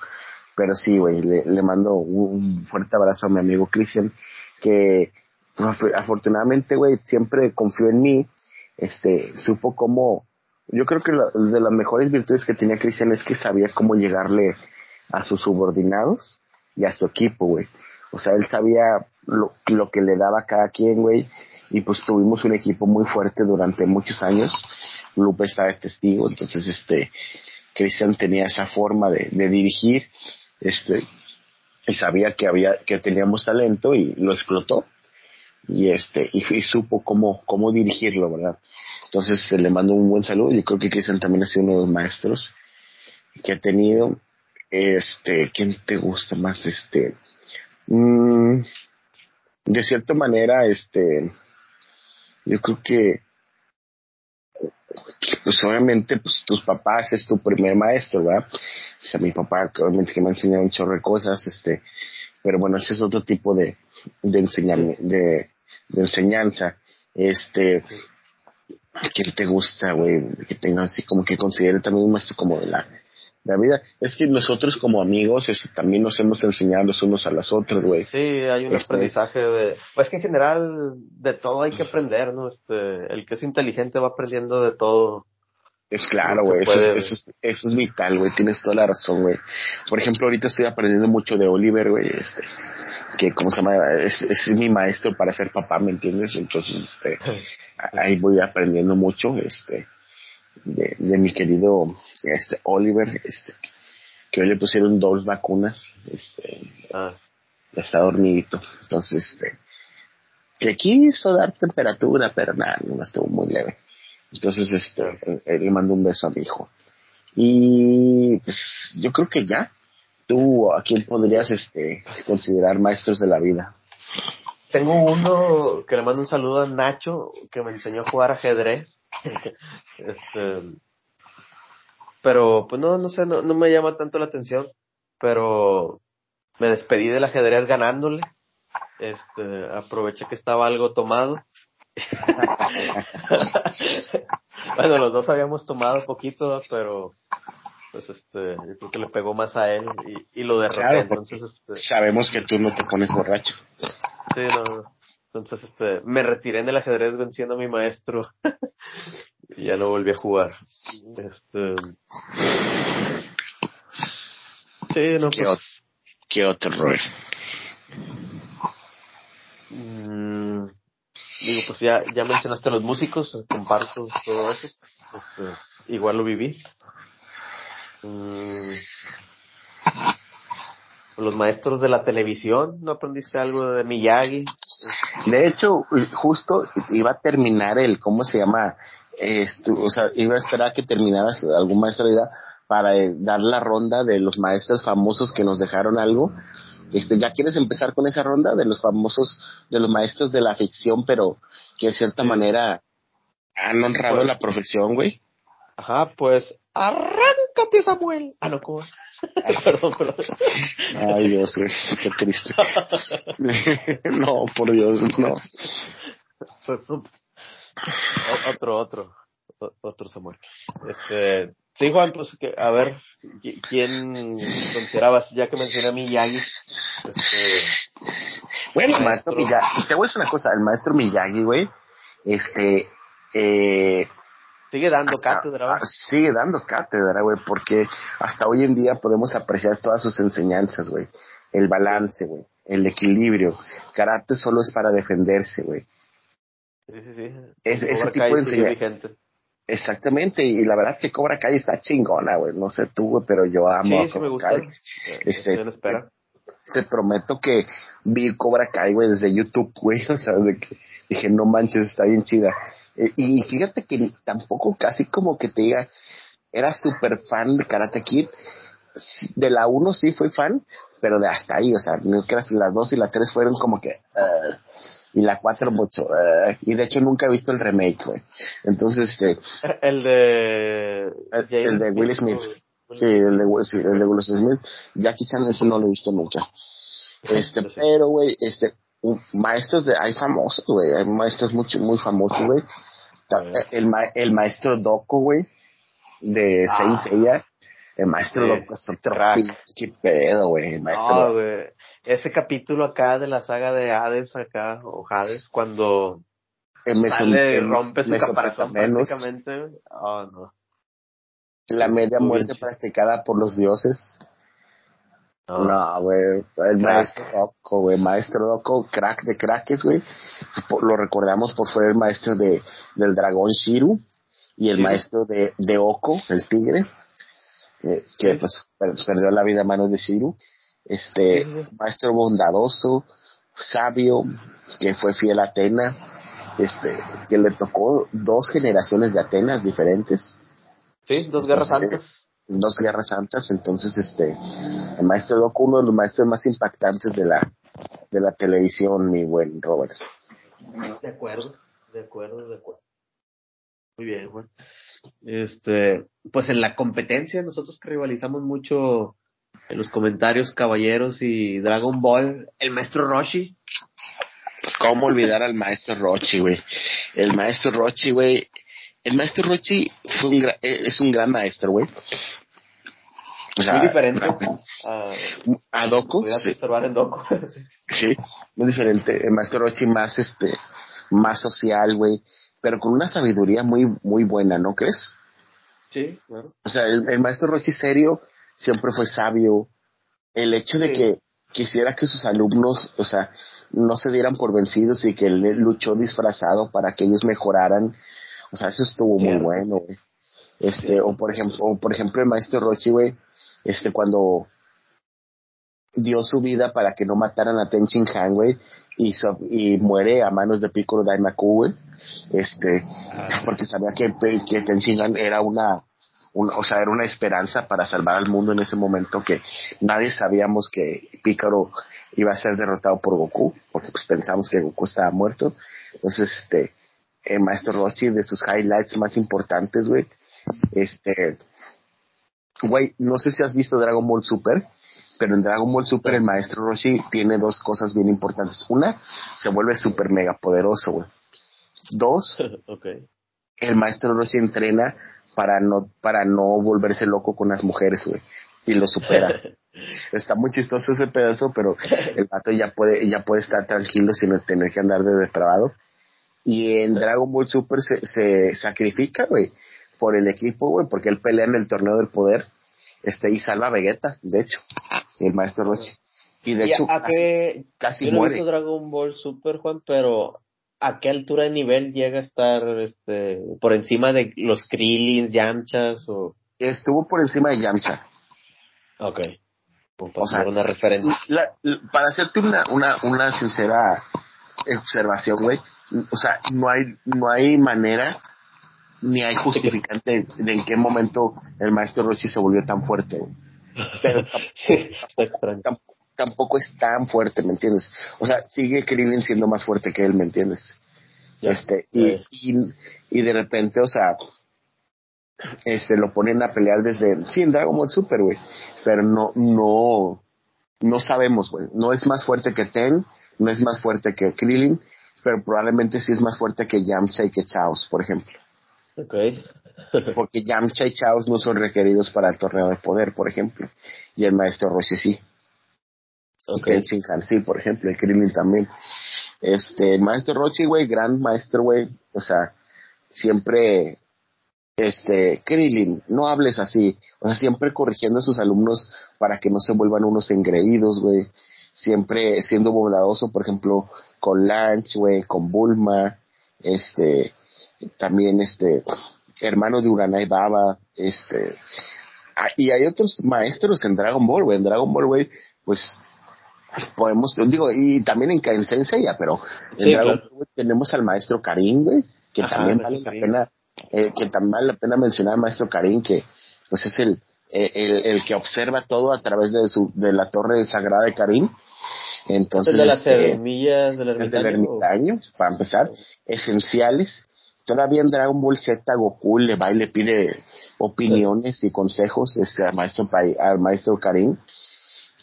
A: pero sí, güey, le, le mando un fuerte abrazo a mi amigo Cristian, que afortunadamente, güey, siempre confió en mí, este, supo cómo, yo creo que de las mejores virtudes que tenía Cristian es que sabía cómo llegarle a sus subordinados y a su equipo, güey. O sea, él sabía lo, lo que le daba a cada quien, güey. Y pues tuvimos un equipo muy fuerte durante muchos años. Lupe estaba de testigo, entonces este, Cristian tenía esa forma de, de dirigir, este, y sabía que había, que teníamos talento y lo explotó. Y este, y, supo cómo, cómo dirigirlo, ¿verdad? Entonces este, le mando un buen saludo. Yo creo que Cristian también ha sido uno de los maestros que ha tenido. Este, ¿quién te gusta más? Este, mmm, de cierta manera, este, yo creo que, pues obviamente, pues tus papás es tu primer maestro, ¿verdad? O sea, mi papá, obviamente que me ha enseñado un chorro de cosas, este, pero bueno, ese es otro tipo de, de, enseñar, de, de enseñanza. Este, quién te gusta, güey, que tenga así como que considere también un maestro como de la, la vida. Es que nosotros como amigos eso, también nos hemos enseñado los unos a los otros, güey.
B: Sí, hay un este, aprendizaje de... Pues que en general de todo hay que aprender, ¿no? Este, el que es inteligente va aprendiendo de todo.
A: Es claro, güey, eso, es, eso, es, eso es vital, güey, tienes toda la razón, güey. Por ejemplo, ahorita estoy aprendiendo mucho de Oliver, güey, este, que, ¿cómo se llama? Es, es mi maestro para ser papá, ¿me entiendes? Entonces, este, ahí voy aprendiendo mucho este de, de, mi querido este Oliver este que hoy le pusieron dos vacunas este ah. está dormidito. Entonces este que quiso dar temperatura pero nada no estuvo muy leve. Entonces este él le mando un beso a mi hijo. Y pues yo creo que ya tú a quién podrías este considerar maestros de la vida
B: tengo uno que le mando un saludo a Nacho, que me enseñó a jugar ajedrez. este, pero, pues no, no sé, no, no me llama tanto la atención. Pero me despedí del ajedrez ganándole. este, aproveché que estaba algo tomado. bueno, los dos habíamos tomado poquito, pero pues este, yo creo que le pegó más a él y, lo derroté. entonces, este,
A: sabemos que tú no te pones borracho.
B: Sí, no. Entonces, este, me retiré en el ajedrez venciendo a mi maestro y ya no volví a jugar. Este, sí, no,
A: ¿Qué, pues, ¿qué otro rol?
B: Mm, digo, pues ya, ya mencionaste a los músicos, comparto todo eso. Este, igual lo viví. Mm, los maestros de la televisión, ¿no aprendiste algo de Miyagi?
A: De hecho, justo iba a terminar el, ¿cómo se llama? Esto, o sea, iba a esperar a que terminaras algún maestro de para eh, dar la ronda de los maestros famosos que nos dejaron algo. Este, ¿ya quieres empezar con esa ronda de los famosos, de los maestros de la ficción, pero que de cierta manera han honrado pues la profesión, güey?
B: Ajá, pues arráncate Samuel. Ah, no, ¿cómo? perdón, perdón.
A: Ay, Dios, güey, qué triste. no, por Dios, no.
B: otro, otro, otro Samuel. Este, sí, Juan, pues, que, a ver, ¿quién considerabas, ya que mencioné a Miyagi? Este,
A: bueno, el maestro Miyagi, te voy a decir una cosa, el maestro Miyagi, güey, este, eh,
B: Sigue dando cátedra,
A: ah, Sigue dando cátedra, güey, porque hasta hoy en día podemos apreciar todas sus enseñanzas, güey. El balance, güey. El equilibrio. Karate solo es para defenderse, güey.
B: Sí, sí, sí.
A: Es, ese tipo de enseñanzas. Exactamente, y la verdad es que Cobra Kai está chingona, güey. No sé tú, güey, pero yo amo
B: sí, a Cobra me gusta. Kai.
A: Este, espera. Te, prometo que vi Cobra Kai, güey, desde YouTube, güey. O sea, de que dije, no manches, está bien chida. Eh, y fíjate que tampoco casi como que te diga, era súper fan de Karate Kid. De la 1 sí fui fan, pero de hasta ahí, o sea, no que las 2 y la 3 fueron como que... Uh, y la 4 mucho. Uh, y de hecho nunca he visto el remake, güey. Entonces, este...
B: El de...
A: El, de Will Smith. Sí, el de, sí, el de Will Smith. Jackie Chan, eso no lo he visto nunca. Este, pero, güey, este, maestros de, hay famosos, güey, hay maestros muy, muy famosos, güey. El, el maestro Doco, güey, de ah. Saint Seiya. El maestro Doco es otro qué pedo, güey. El maestro
B: güey. Ese capítulo acá de la saga de Hades acá, o Hades, cuando el sale, rompe su caparazón prácticamente. Oh, no.
A: La media muerte practicada por los dioses. No, güey. El maestro Doco, güey. Maestro Doco, crack de crackes, güey. Lo recordamos por ser el maestro de, del dragón Shiru y el maestro de, de Oko, el tigre, eh, que pues perdió la vida a manos de Shiru. Este, maestro bondadoso, sabio, que fue fiel a Atena, este, que le tocó dos generaciones de Atenas diferentes.
B: Sí, dos guerras santas
A: dos guerras santas, entonces este el maestro Doku, uno de los maestros más impactantes de la de la televisión, mi buen Robert.
B: De acuerdo, de acuerdo, de acuerdo. Muy bien, Juan. Este, pues en la competencia nosotros que rivalizamos mucho en los comentarios Caballeros y Dragon Ball, el maestro Roshi.
A: ¿Cómo olvidar al maestro Roshi, güey? El maestro Roshi, güey, el maestro Rochi fue un eh, es un gran maestro, güey.
B: O sea, muy diferente
A: a, a Doku.
B: Sí. observar en Doku.
A: sí, muy diferente. El maestro Rochi más, este, más social, güey, pero con una sabiduría muy, muy buena, ¿no crees?
B: Sí, claro.
A: O sea, el, maestro Rochi serio siempre fue sabio. El hecho de que quisiera que sus alumnos, o sea, no se dieran por vencidos y que él luchó disfrazado para que ellos mejoraran o sea, eso estuvo muy bueno, güey. Este, o por ejemplo, o por ejemplo el maestro Rochi, güey, este, cuando dio su vida para que no mataran a Ten Shin Han, güey, y, y muere a manos de Piccolo Daimaku, güey, este, ah. porque sabía que, que Ten Shin Han era una, una, o sea, era una esperanza para salvar al mundo en ese momento que nadie sabíamos que Piccolo iba a ser derrotado por Goku, porque pues pensamos que Goku estaba muerto, entonces, este, el eh, maestro Roshi de sus highlights más importantes, güey. Este, güey, no sé si has visto Dragon Ball Super, pero en Dragon Ball Super el maestro Roshi tiene dos cosas bien importantes. Una, se vuelve super mega poderoso, güey. Dos,
B: okay.
A: el maestro Roshi entrena para no, para no volverse loco con las mujeres, güey. Y lo supera. Está muy chistoso ese pedazo, pero el vato ya puede, ya puede estar tranquilo sin tener que andar de depravado. Y en Dragon Ball Super se, se sacrifica, güey, por el equipo, güey, porque él pelea en el torneo del poder este y salva a Vegeta, de hecho, el maestro Rochi. Y de hecho,
B: a
A: casi,
B: qué,
A: casi
B: yo no he
A: muere.
B: visto Dragon Ball Super, Juan, pero ¿a qué altura de nivel llega a estar este por encima de los Krillins, Yamchas o...?
A: Estuvo por encima de Yamcha.
B: Ok. Como
A: O sea,
B: una referencia.
A: La- la- para hacerte una, una, una sincera observación, güey, o sea, no hay, no hay manera ni hay justificante de en qué momento el maestro Roshi se volvió tan fuerte, güey. Pero tampoco,
B: sí, está extraño.
A: tampoco, tampoco es tan fuerte, ¿me entiendes? O sea, sigue Krillin siendo más fuerte que él, ¿me entiendes? Este, y, y de repente, o sea, este, lo ponen a pelear desde, sí, en Dragon Ball Super, güey, pero no, no, no sabemos, güey, no es más fuerte que Ten, no es más fuerte que Krillin, pero probablemente sí es más fuerte que Yamcha y que Chaos, por ejemplo,
B: Ok.
A: porque Yamcha y Chaos no son requeridos para el torneo de poder, por ejemplo, y el maestro Roshi sí.
B: ok.
A: Ten Shinhan, sí, por ejemplo, el Krillin también. Este, el maestro Rochi, güey, gran maestro, güey, o sea, siempre, este, Krillin, no hables así, o sea, siempre corrigiendo a sus alumnos para que no se vuelvan unos engreídos, güey, siempre siendo bondadoso, por ejemplo, con Lance, güey, con Bulma, este, también, este, hermano de Uranai Baba, este, ah, y hay otros maestros en Dragon Ball, güey, en Dragon Ball, güey, pues, podemos, digo, y también en en Saint Seiya, pero en
B: Sí,
A: Dragon. Ball, güey, tenemos al maestro Karim, güey, que
B: Ajá,
A: también vale la
B: Karim.
A: pena, eh, que también vale la pena mencionar al maestro Karim, que pues es el, eh, el, el que observa todo a través de su, de la torre sagrada de Karim. Entonces,
B: ¿Es de las
A: este,
B: semillas del
A: el del
B: ermitaño?
A: ermitaño, para empezar, esenciales. Todavía en Dragon Ball Z Goku le va y le pide opiniones y consejos este, al maestro, al maestro Karim.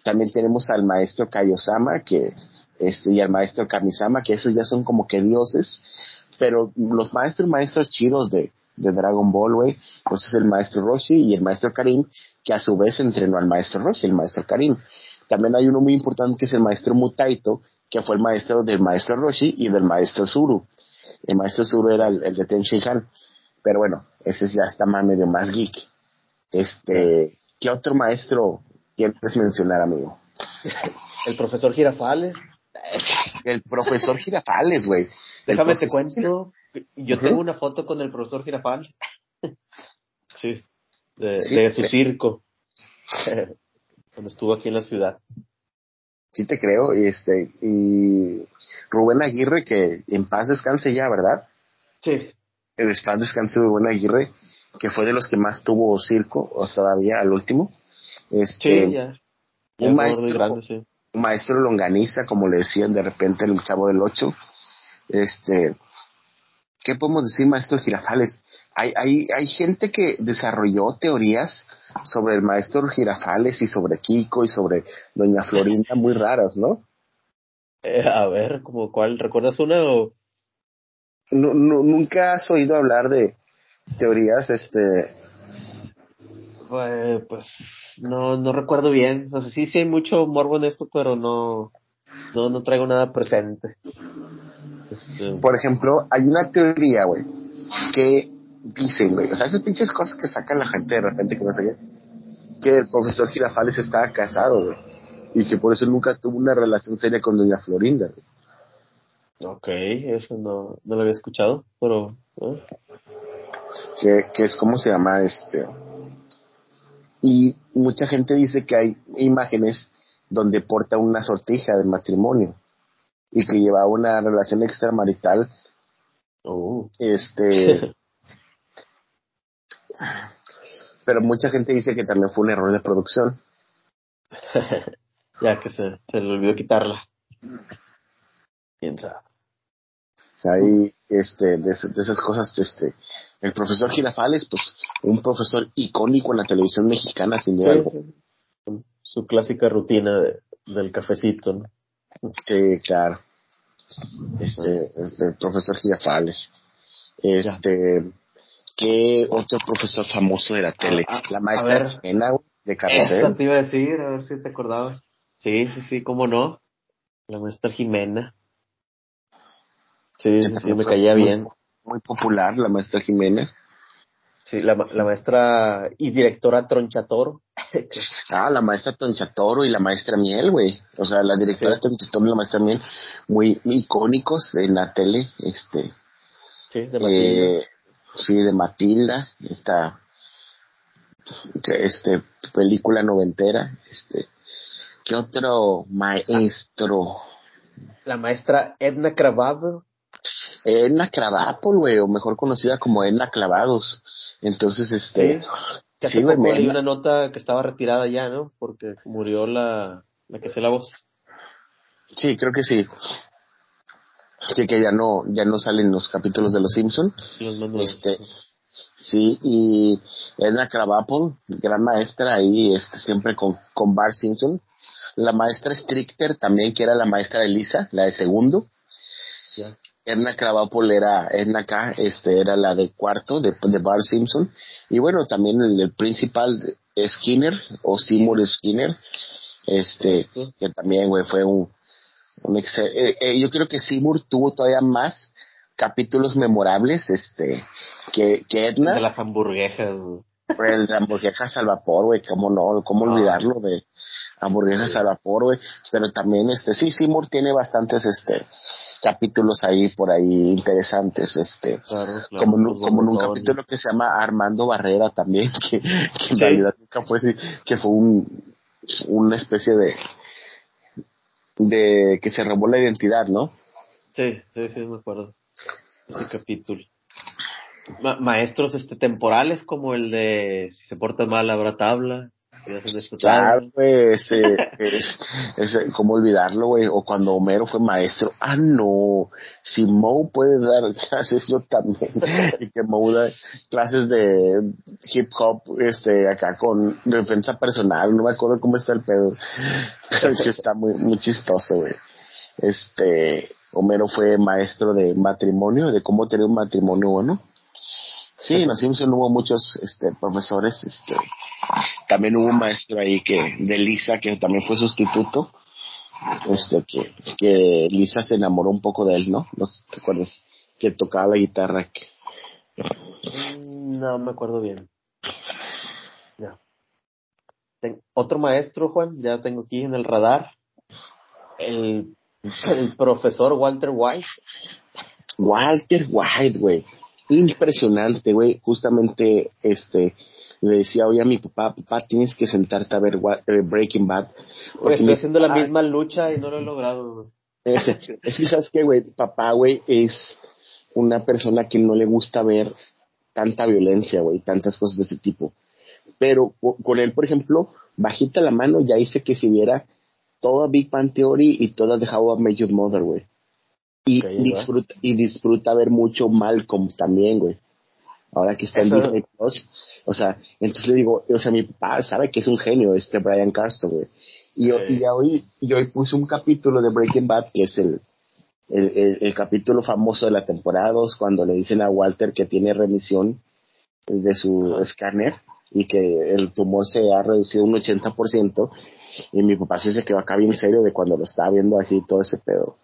A: También tenemos al maestro Kaiosama que, este, y al maestro Kamisama, que esos ya son como que dioses. Pero los maestros, maestros chidos de, de Dragon Ball, güey, pues es el maestro Roshi y el maestro Karim, que a su vez entrenó al maestro Roshi, el maestro Karim. También hay uno muy importante que es el maestro Mutaito, que fue el maestro del maestro Roshi y del maestro Zuru. El maestro Zuru era el, el de Ten Shinhan. Pero bueno, ese ya está más medio más geek. Este, ¿qué otro maestro quieres mencionar, amigo?
B: El profesor Girafales.
A: El profesor Girafales, güey.
B: Déjame te
A: profesor-
B: cuento. Yo tengo una foto con el profesor Girafales. sí. De,
A: Sí,
B: de su circo. Cuando estuvo aquí en la ciudad.
A: Sí te creo, y este, y Rubén Aguirre, que en paz descanse ya, ¿verdad?
B: Sí.
A: En paz descanse Rubén Aguirre, que fue de los que más tuvo circo, o todavía al último. Este,
B: Sí, ya.
A: un
B: Ya
A: maestro-
B: grande, sí.
A: un maestro longaniza, como le decían de repente el chavo del 8. Este, ¿qué podemos decir, maestro Girafales? Hay, hay, hay gente que desarrolló teorías sobre el maestro Girafales y sobre Kiko y sobre Doña Florinda muy raras, ¿no?
B: Eh, a ver, como cuál, ¿recuerdas una o?
A: Nu- nu- ¿Nunca has oído hablar de teorías, este,
B: Eh, pues no, no recuerdo bien. O sea, sí, sí hay mucho morbo en esto, pero no, no, no traigo nada presente.
A: Por ejemplo, hay una teoría, güey, que dicen, güey, o sea, esas pinches cosas que sacan la gente de repente que no sé qué, que el profesor Girafales estaba casado, güey, y que por eso nunca tuvo una relación seria con Doña Florinda, güey.
B: ok, eso no, no lo había escuchado, pero ¿eh?
A: que, que es como se llama este y mucha gente dice que hay imágenes donde porta una sortija de matrimonio y que lleva una relación extramarital
B: Oh.
A: este pero mucha gente dice que también fue un error de producción
B: ya que se, se le olvidó quitarla. Quién sabe.
A: O sea, hay este de, esas- de esas cosas este el profesor Girafales pues un profesor icónico en la televisión mexicana sin duda
B: sí. su clásica rutina de, del cafecito, ¿no?
A: Sí, claro. Este, este profesor Girafales. Este, ¿qué otro profesor famoso de la tele?
B: Ah,
A: la maestra Jimena, de Carrusel.
B: Esta te iba a decir, a ver si te acordabas. Sí, sí, sí, cómo no. La maestra Jimena. Sí, sí, sí, me caía
A: muy,
B: bien.
A: Muy popular, la maestra Jimena.
B: Sí, la, la maestra y directora Tronchatoro.
A: ah, la maestra Tronchatoro y la maestra Miel, güey. O sea, la directora
B: Sí.
A: Tronchatoro y la maestra Miel, muy icónicos en la tele, este.
B: Sí, de Matilda.
A: Eh, sí, de Matilda, esta este película noventera, este ¿qué otro maestro?
B: La maestra Edna Krabappel.
A: Edna Cravapol, güey, o mejor conocida como Edna Clavados. Entonces, este,
B: Sí. Que hace
A: sí,
B: poco leí una nota que estaba retirada ya, ¿no? Porque murió la, la que hacía la voz.
A: sí, creo que sí. Sí, que ya no, ya no salen los capítulos de Los Simpson.
B: Los.
A: Este, sí, y Edna Krabappel, gran maestra ahí, este, siempre con, con Bart Simpson. La maestra Stricter también, que era la maestra de Lisa, la de segundo. Edna Krabappel era, Edna K, este, era la de cuarto, de, de Bart Simpson. Y bueno, también el, el principal Skinner, o Seymour Skinner, este,
B: Sí.
A: que también, güey, fue un, un excel- eh, eh, yo creo que Seymour tuvo todavía más capítulos memorables, este, que, que Edna.
B: De las hamburguesas. güey.
A: El de hamburguesas al vapor, güey, cómo no, cómo olvidarlo de hamburguesas
B: Sí.
A: al vapor, güey. Pero también, este, sí, Seymour tiene bastantes, este, capítulos ahí por ahí interesantes, este,
B: Claro, claro.
A: como, en un-
B: Los
A: como en un capítulo que se llama Armando Barrera también, que, que en realidad nunca fue así, que fue un, una especie de, de que se robó la identidad, ¿no?
B: Sí, sí, sí, me acuerdo. Ese capítulo. Ma- maestros este temporales como el de si se porta mal habrá tabla. Ya
A: güey, este, es, es, ¿cómo olvidarlo, güey? O cuando Homero fue maestro, ah, no, si Moe puede dar clases, yo también, y que Moe da clases de hip hop, este, acá con defensa personal, no me acuerdo cómo está el pedo, pero sí está muy, muy chistoso, güey. Este, Homero fue maestro de matrimonio, de cómo tener un matrimonio bueno. Sí, en los Simpson hubo muchos, este, profesores, este, también hubo un maestro ahí que de Lisa que también fue sustituto este que, que Lisa se enamoró un poco de él no no sé, te acuerdas que tocaba la guitarra que-
B: No me acuerdo bien. Ya. Ten- otro maestro, Juan, ya tengo aquí en el radar. El, el profesor Walter White.
A: Walter White güey impresionante güey justamente este le decía hoy a mi papá papá tienes que sentarte a ver eh, Breaking Bad
B: Porque estoy haciendo la
A: papá-
B: misma lucha y no lo he logrado.
A: Es, es que, ¿sabes qué, güey? Papá, güey, es una persona que no le gusta ver tanta violencia, güey, tantas cosas de ese tipo. Pero co- con él, por ejemplo, bajita la mano, ya hice que si viera toda Big Bang Theory y toda The How I Met Your Mother, güey. Y disfruta, y disfruta ver mucho Malcolm también, güey. Ahora que está en
B: Eso-
A: Disney Plus. O sea, entonces le digo, o sea, mi papá sabe que es un genio este Brian Carston, güey. Y, yo-
B: Sí.
A: y hoy, y hoy puse un capítulo de Breaking Bad, que es el, el, el- el capítulo famoso de la temporada 2, cuando le dicen a Walter que tiene remisión de su escáner y que el tumor se ha reducido un 80%. Y mi papá sí se quedó acá bien serio de cuando lo estaba viendo así todo ese pedo.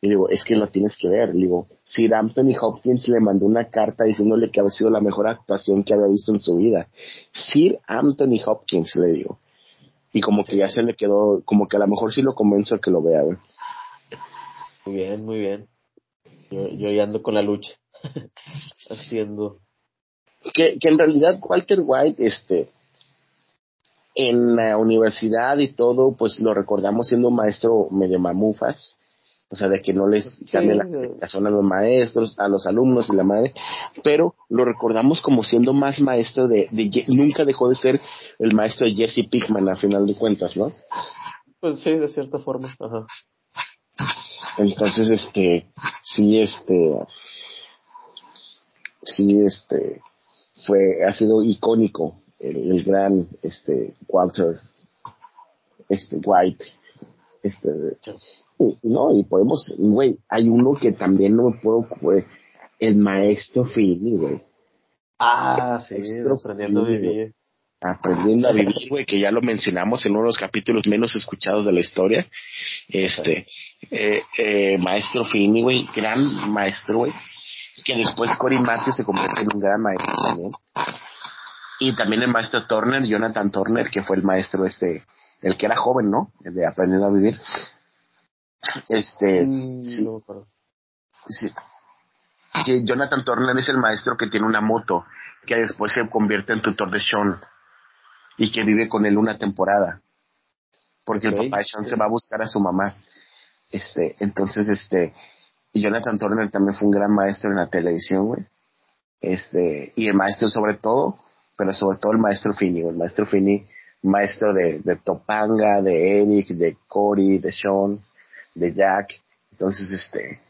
A: Y digo, es que lo tienes que ver. Le digo, Sir Anthony Hopkins le mandó una carta diciéndole que había sido la mejor actuación que había visto en su vida. Sir Anthony Hopkins, le digo. Y como que ya se le quedó, como que a lo mejor sí lo convenzo a que lo vea, güey.
B: Muy bien, muy bien. Yo, yo ya ando con la lucha. Haciendo.
A: que, que en realidad Walter White, este, en la universidad y todo, pues lo recordamos siendo un maestro medio mamufas, o sea, de que no les
B: Sí,
A: cambia la explicación a los maestros, a los alumnos y la madre, pero lo recordamos como siendo más maestro de, nunca dejó de ser el maestro de Jesse Pickman a final de cuentas, ¿no?
B: Pues sí, de cierta forma. Ajá.
A: Entonces, este, sí, este, sí, este, fue, ha sido icónico el, el gran, este, Walter. este White, este, no, y podemos, güey, hay uno que también no me puedo, güey, el maestro Fini, güey.
B: Ah, sí, aprendiendo a vivir.
A: Aprendiendo a vivir, güey, que ya lo mencionamos en uno de los capítulos menos escuchados de la historia. Este, eh, eh, maestro Fini, güey, gran maestro, güey, que después Cory Matthews se convierte en un gran maestro también. Y también el maestro Turner, Jonathan Turner, que fue el maestro este, el que era joven, ¿no? El de aprendiendo a vivir. Este, mm, sí, Que Jonathan Turner es el maestro que tiene una moto, que después se convierte en tutor de Sean y que vive con él una temporada. Porque el papá de Sean se va a buscar a su mamá. Este, entonces, este, Jonathan Turner también fue un gran maestro en la televisión, güey. Este, y el maestro sobre todo, pero sobre todo el maestro Finney, el maestro Finney, maestro de, de Topanga, de Eric, de Cory, de Sean, de Jack. Entonces, este,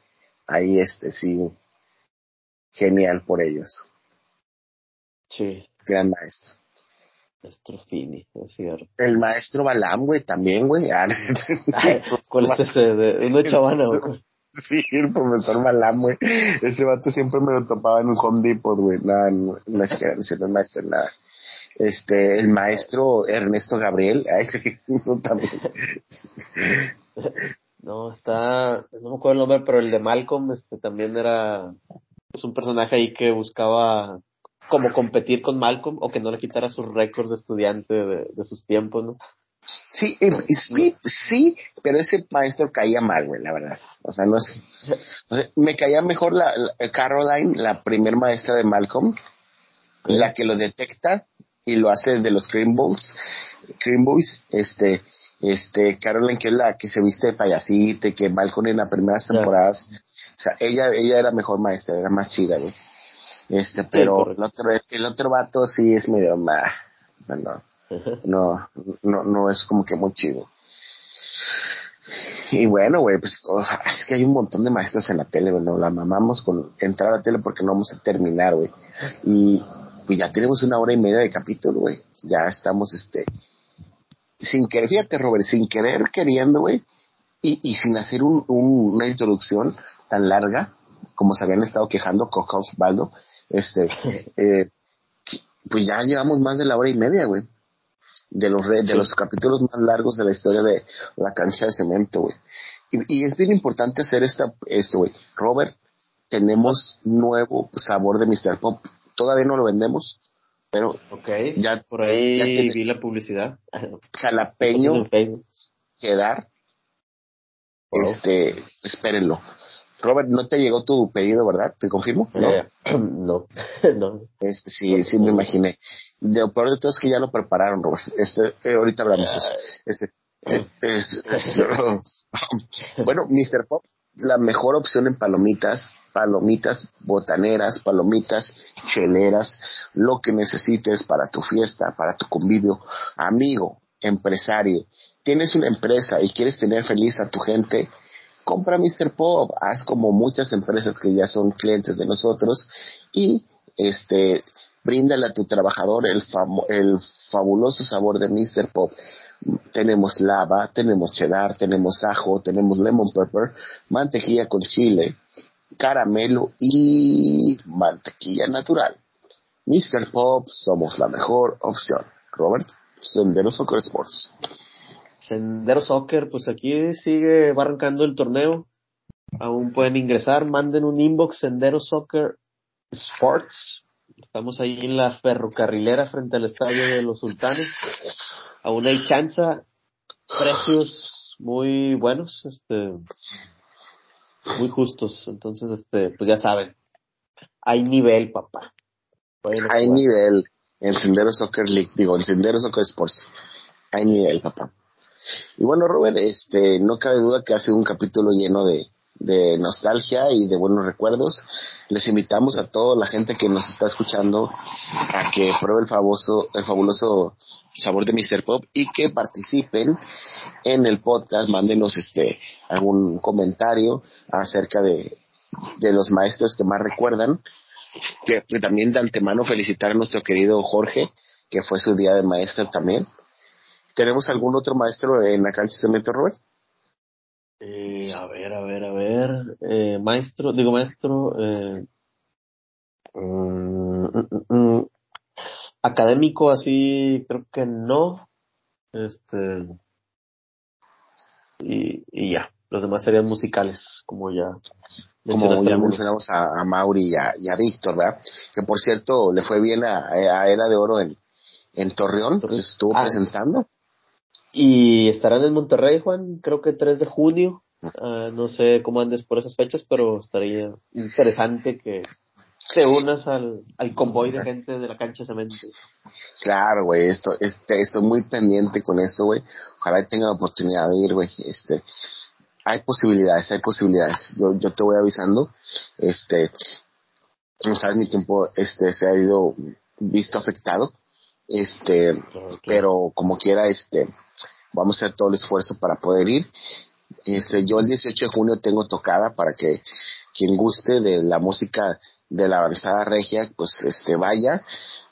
A: ahí este sí, genial por ellos.
B: Sí.
A: Gran maestro.
B: Maestro Fini, es cierto.
A: El maestro Balam, güey, también, güey. Ah,
B: ¿Cuál es ese? ¿De una chavana,
A: Sí, el profesor Balam, güey. Ese vato siempre me lo topaba en un Home Depot, güey. Nada, no, no es que no maestro, nada. Este, el maestro Ernesto Gabriel, a ese también.
B: No, está, no me acuerdo el nombre, pero el de Malcolm, este, también era, pues, un personaje ahí que buscaba como competir con Malcolm o que no le quitara sus récords de estudiante de, sus tiempos, ¿no?
A: Sí, eh, sí, pero ese maestro caía mal, güey, la verdad. O sea, no es. me caía mejor la, Caroline, la primer maestra de Malcolm, la que lo detecta y lo hace de los Cream Boys, este, este, Caroline, que es la que se viste de payasita y que Malcolm en las primeras temporadas, o sea, ella, ella era mejor maestra, era más chida, güey. Este, pero el otro, el otro vato sí es medio más, o sea, no, no, no, no es como que muy chido. Y bueno, güey, pues es que hay un montón de maestros en la tele, güey, la mamamos con entrar a la tele porque no vamos a terminar, güey. Y pues ya tenemos una hora y media de capítulo, güey. Ya estamos, este, sin querer, fíjate, Robert, sin querer queriendo, güey, y, y sin hacer un, una introducción tan larga como se habían estado quejando Coca Osvaldo, este, eh, pues ya llevamos más de la hora y media, güey, de los de los capítulos más largos de la historia de la cancha de cemento, güey. Y, y, es bien importante hacer esta, esto, güey. Robert, tenemos nuevo sabor de Mr. Pop. Todavía no lo vendemos, pero
B: okay. ya por ahí vi la publicidad.
A: Jalapeño quedar. Este, espérenlo. Robert, no te llegó tu pedido, ¿verdad? ¿Te confirmo?
B: No, eh, no. no.
A: Este, sí, sí me imaginé. Lo peor de todo es que ya lo prepararon, Robert. Este, eh, ahorita hablamos. Este, eh, bueno, Mr. Pop, la mejor opción en palomitas palomitas botaneras, palomitas cheleras, lo que necesites para tu fiesta, para tu convivio, amigo, empresario. Tienes una empresa y quieres tener feliz a tu gente, compra Mr. Pop, haz como muchas empresas que ya son clientes de nosotros y este bríndale a tu trabajador el, el fabuloso sabor de Mr. Pop. Tenemos lava, tenemos cheddar, tenemos ajo, tenemos lemon pepper, mantequilla con chile, caramelo y mantequilla natural. Mr. Pop, somos la mejor opción. Robert, Sendero Soccer Sports.
B: Sendero Soccer, pues aquí sigue, arrancando el torneo. Aún pueden ingresar, manden un inbox Sendero Soccer Sports. Estamos ahí en la ferrocarrilera frente al estadio de los sultanes. Aún hay chance, precios muy buenos. Este, muy justos. Entonces, este, pues ya saben, hay nivel, papá.
A: Hay nivel en Sendero Soccer League, digo, en Sendero Soccer Sports. Hay nivel, papá. Y bueno, Robert, este, no cabe duda que ha sido un capítulo lleno de, de nostalgia y de buenos recuerdos. Les invitamos a toda la gente que nos está escuchando a que pruebe el famoso, el fabuloso sabor de Mr. Pop y que participen en el podcast, mándenos este algún comentario acerca de, de los maestros que más recuerdan. También de antemano felicitar a nuestro querido Jorge, que fue su día de maestro también ¿Tenemos algún otro maestro en la cancha de cemento, Robert?
B: Eh. Eh, maestro, digo maestro. Eh, mm, mm, mm, académico así, creo que no. Este. Y, y ya. Los demás serían musicales, como ya
A: como ya mencionamos a, a Mauri y a, Víctor, ¿verdad? Que por cierto le fue bien a, a Era de Oro en, en Torreón, pues estuvo ah. presentando.
B: Y estarán en Monterrey, Juan, creo que 3 de junio. Uh, no sé cómo andes por esas fechas, pero estaría interesante que te unas al, al convoy de gente de la cancha cemento.
A: Claro, güey, esto, este, estoy muy pendiente con eso, güey. Ojalá tenga la oportunidad de ir, güey. Este, hay posibilidades, hay posibilidades. Yo, yo te voy avisando. Este, no sabes, mi tiempo, este, se ha ido visto afectado. Este, pero como quiera, este, vamos a hacer todo el esfuerzo para poder ir. Este, yo el 18 de junio tengo tocada para que quien guste de la música de la avanzada regia, pues este vaya.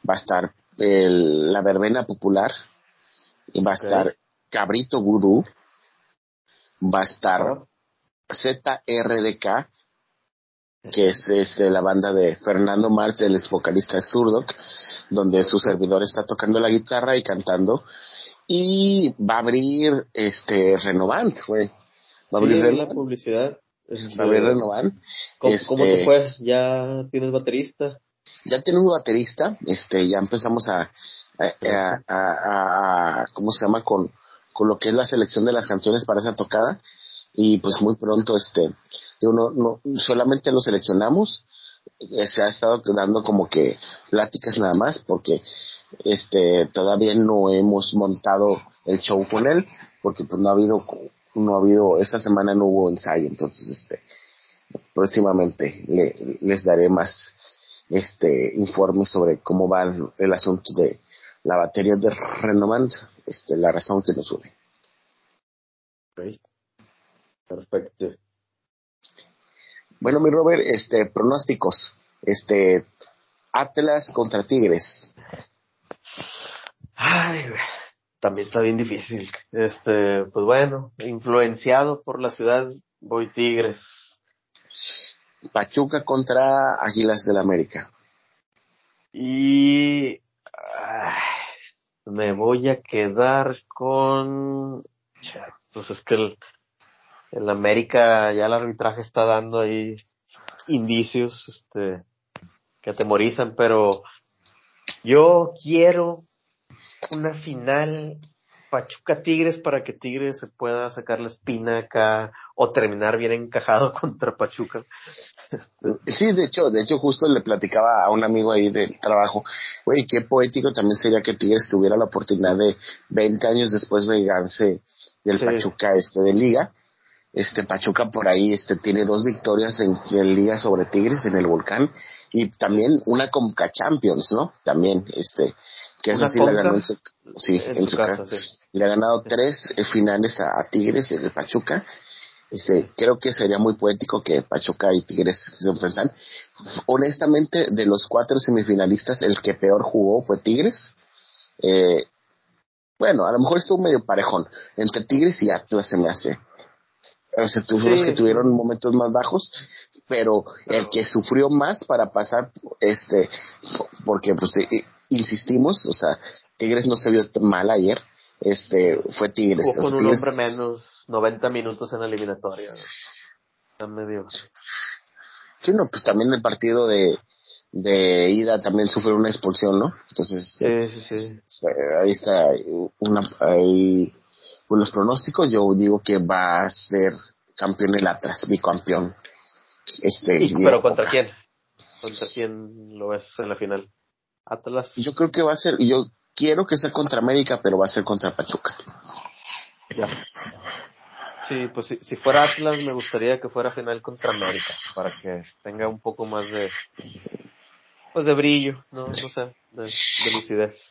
A: Va a estar el, la verbena popular y va a estar Cabrito Voodoo va a estar ZRDK, que es este, la banda de Fernando March, el ex vocalista de Surdoc, donde su servidor está tocando la guitarra y cantando. Y va a abrir este Renovant, güey.
B: Va a abrir la publicidad.
A: Va a abrir Renovant.
B: ¿Cómo, ¿Cómo, te este, fue? ¿Ya tienes baterista?
A: Ya tenemos baterista, este, ya empezamos a, a, a, a, ¿cómo se llama? Con, con lo que es la selección de las canciones para esa tocada y pues muy pronto este uno no solamente lo seleccionamos eh, se ha estado dando como que pláticas nada más porque este todavía no hemos montado el show con él porque pues no ha habido no ha habido esta semana no hubo ensayo entonces este próximamente le, les daré más este informes sobre cómo va el asunto de la batería de Renovant, este, la razón que nos une.
B: Perfecto.
A: Bueno, mi Robert, este, pronósticos. Este, Atlas contra Tigres.
B: Ay, también está bien difícil. Este, pues bueno, influenciado por la ciudad, voy Tigres.
A: Pachuca contra Águilas del América.
B: Y me voy a quedar con... Pues es que el, el América ya el arbitraje está dando ahí indicios este, que atemorizan, pero yo quiero una final Pachuca Tigres para que Tigres se pueda sacar la espina acá o terminar bien encajado contra Pachuca.
A: Sí, de hecho, de hecho justo le platicaba a un amigo ahí del trabajo, güey, qué poético también sería que Tigres tuviera la oportunidad de 20 años después vengarse del Pachuca este de liga. Este Pachuca por ahí este tiene dos victorias en, en liga sobre Tigres en el Volcán y también una Conca Champions, ¿no? También este que esa sí la ganó en su, sí, en, su casa. Le ha ganado tres finales a, a Tigres el Pachuca este, creo que sería muy poético que Pachuca y Tigres se enfrentan. Honestamente, de los cuatro semifinalistas, el que peor jugó fue Tigres. Eh, bueno, a lo mejor estuvo medio parejón. Entre Tigres y Atlas se me hace. O sea, los que tuvieron momentos más bajos, pero el que sufrió más para pasar, este, porque pues insistimos, o sea, Tigres no se vio mal ayer, este, fue Tigres.
B: con un hombre menos 90 minutos en la eliminatoria. Está medio.
A: Sí, no, pues también el partido de, de ida también sufrió una expulsión, ¿no? Entonces,
B: sí, sí, sí.
A: Este, ahí está, una, ahí, con los pronósticos, yo digo que va a ser campeón el Atlas, bicampeón. Este,
B: pero ¿contra quién? ¿Contra quién lo ves en la final? Atlas.
A: Yo creo que va a ser, yo quiero que sea contra América, pero va a ser contra Pachuca.
B: Ya. Sí, pues si, si, fuera Atlas me gustaría que fuera final contra América, para que tenga un poco más de, pues de brillo, no, no sé, de, lucidez.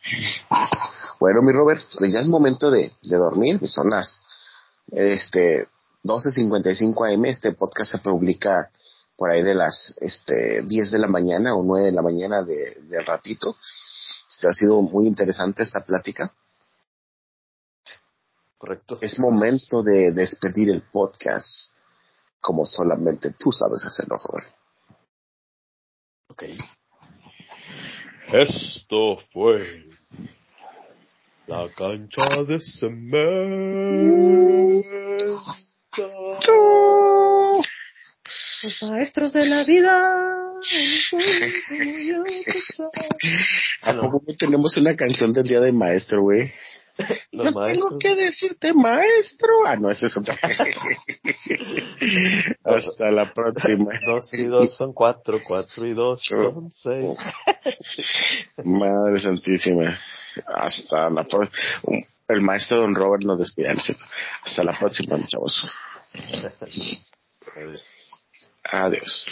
A: Bueno, mi Robert, pues ya es momento de, de dormir, pues son las, este, 12.55 am, este podcast se publica por ahí de las, este, 10 de la mañana o 9 de la mañana de, ratito. Este ha sido muy interesante esta plática.
B: Correcto.
A: Es momento de despedir el podcast como solamente tú sabes hacerlo, Robert.
B: Ok. Esto fue la cancha de cemento. Los maestros de la vida.
A: ¿A poco no tenemos una canción del Día del Maestro, güey? No
B: maestros.
A: tengo que decirte maestro. Ah, no, ese es otra. Hasta la próxima.
B: Dos y dos son cuatro, cuatro y dos son seis.
A: Madre santísima. Hasta la próxima. El maestro Don Robert nos despide. Hasta la próxima, chavos. Adiós.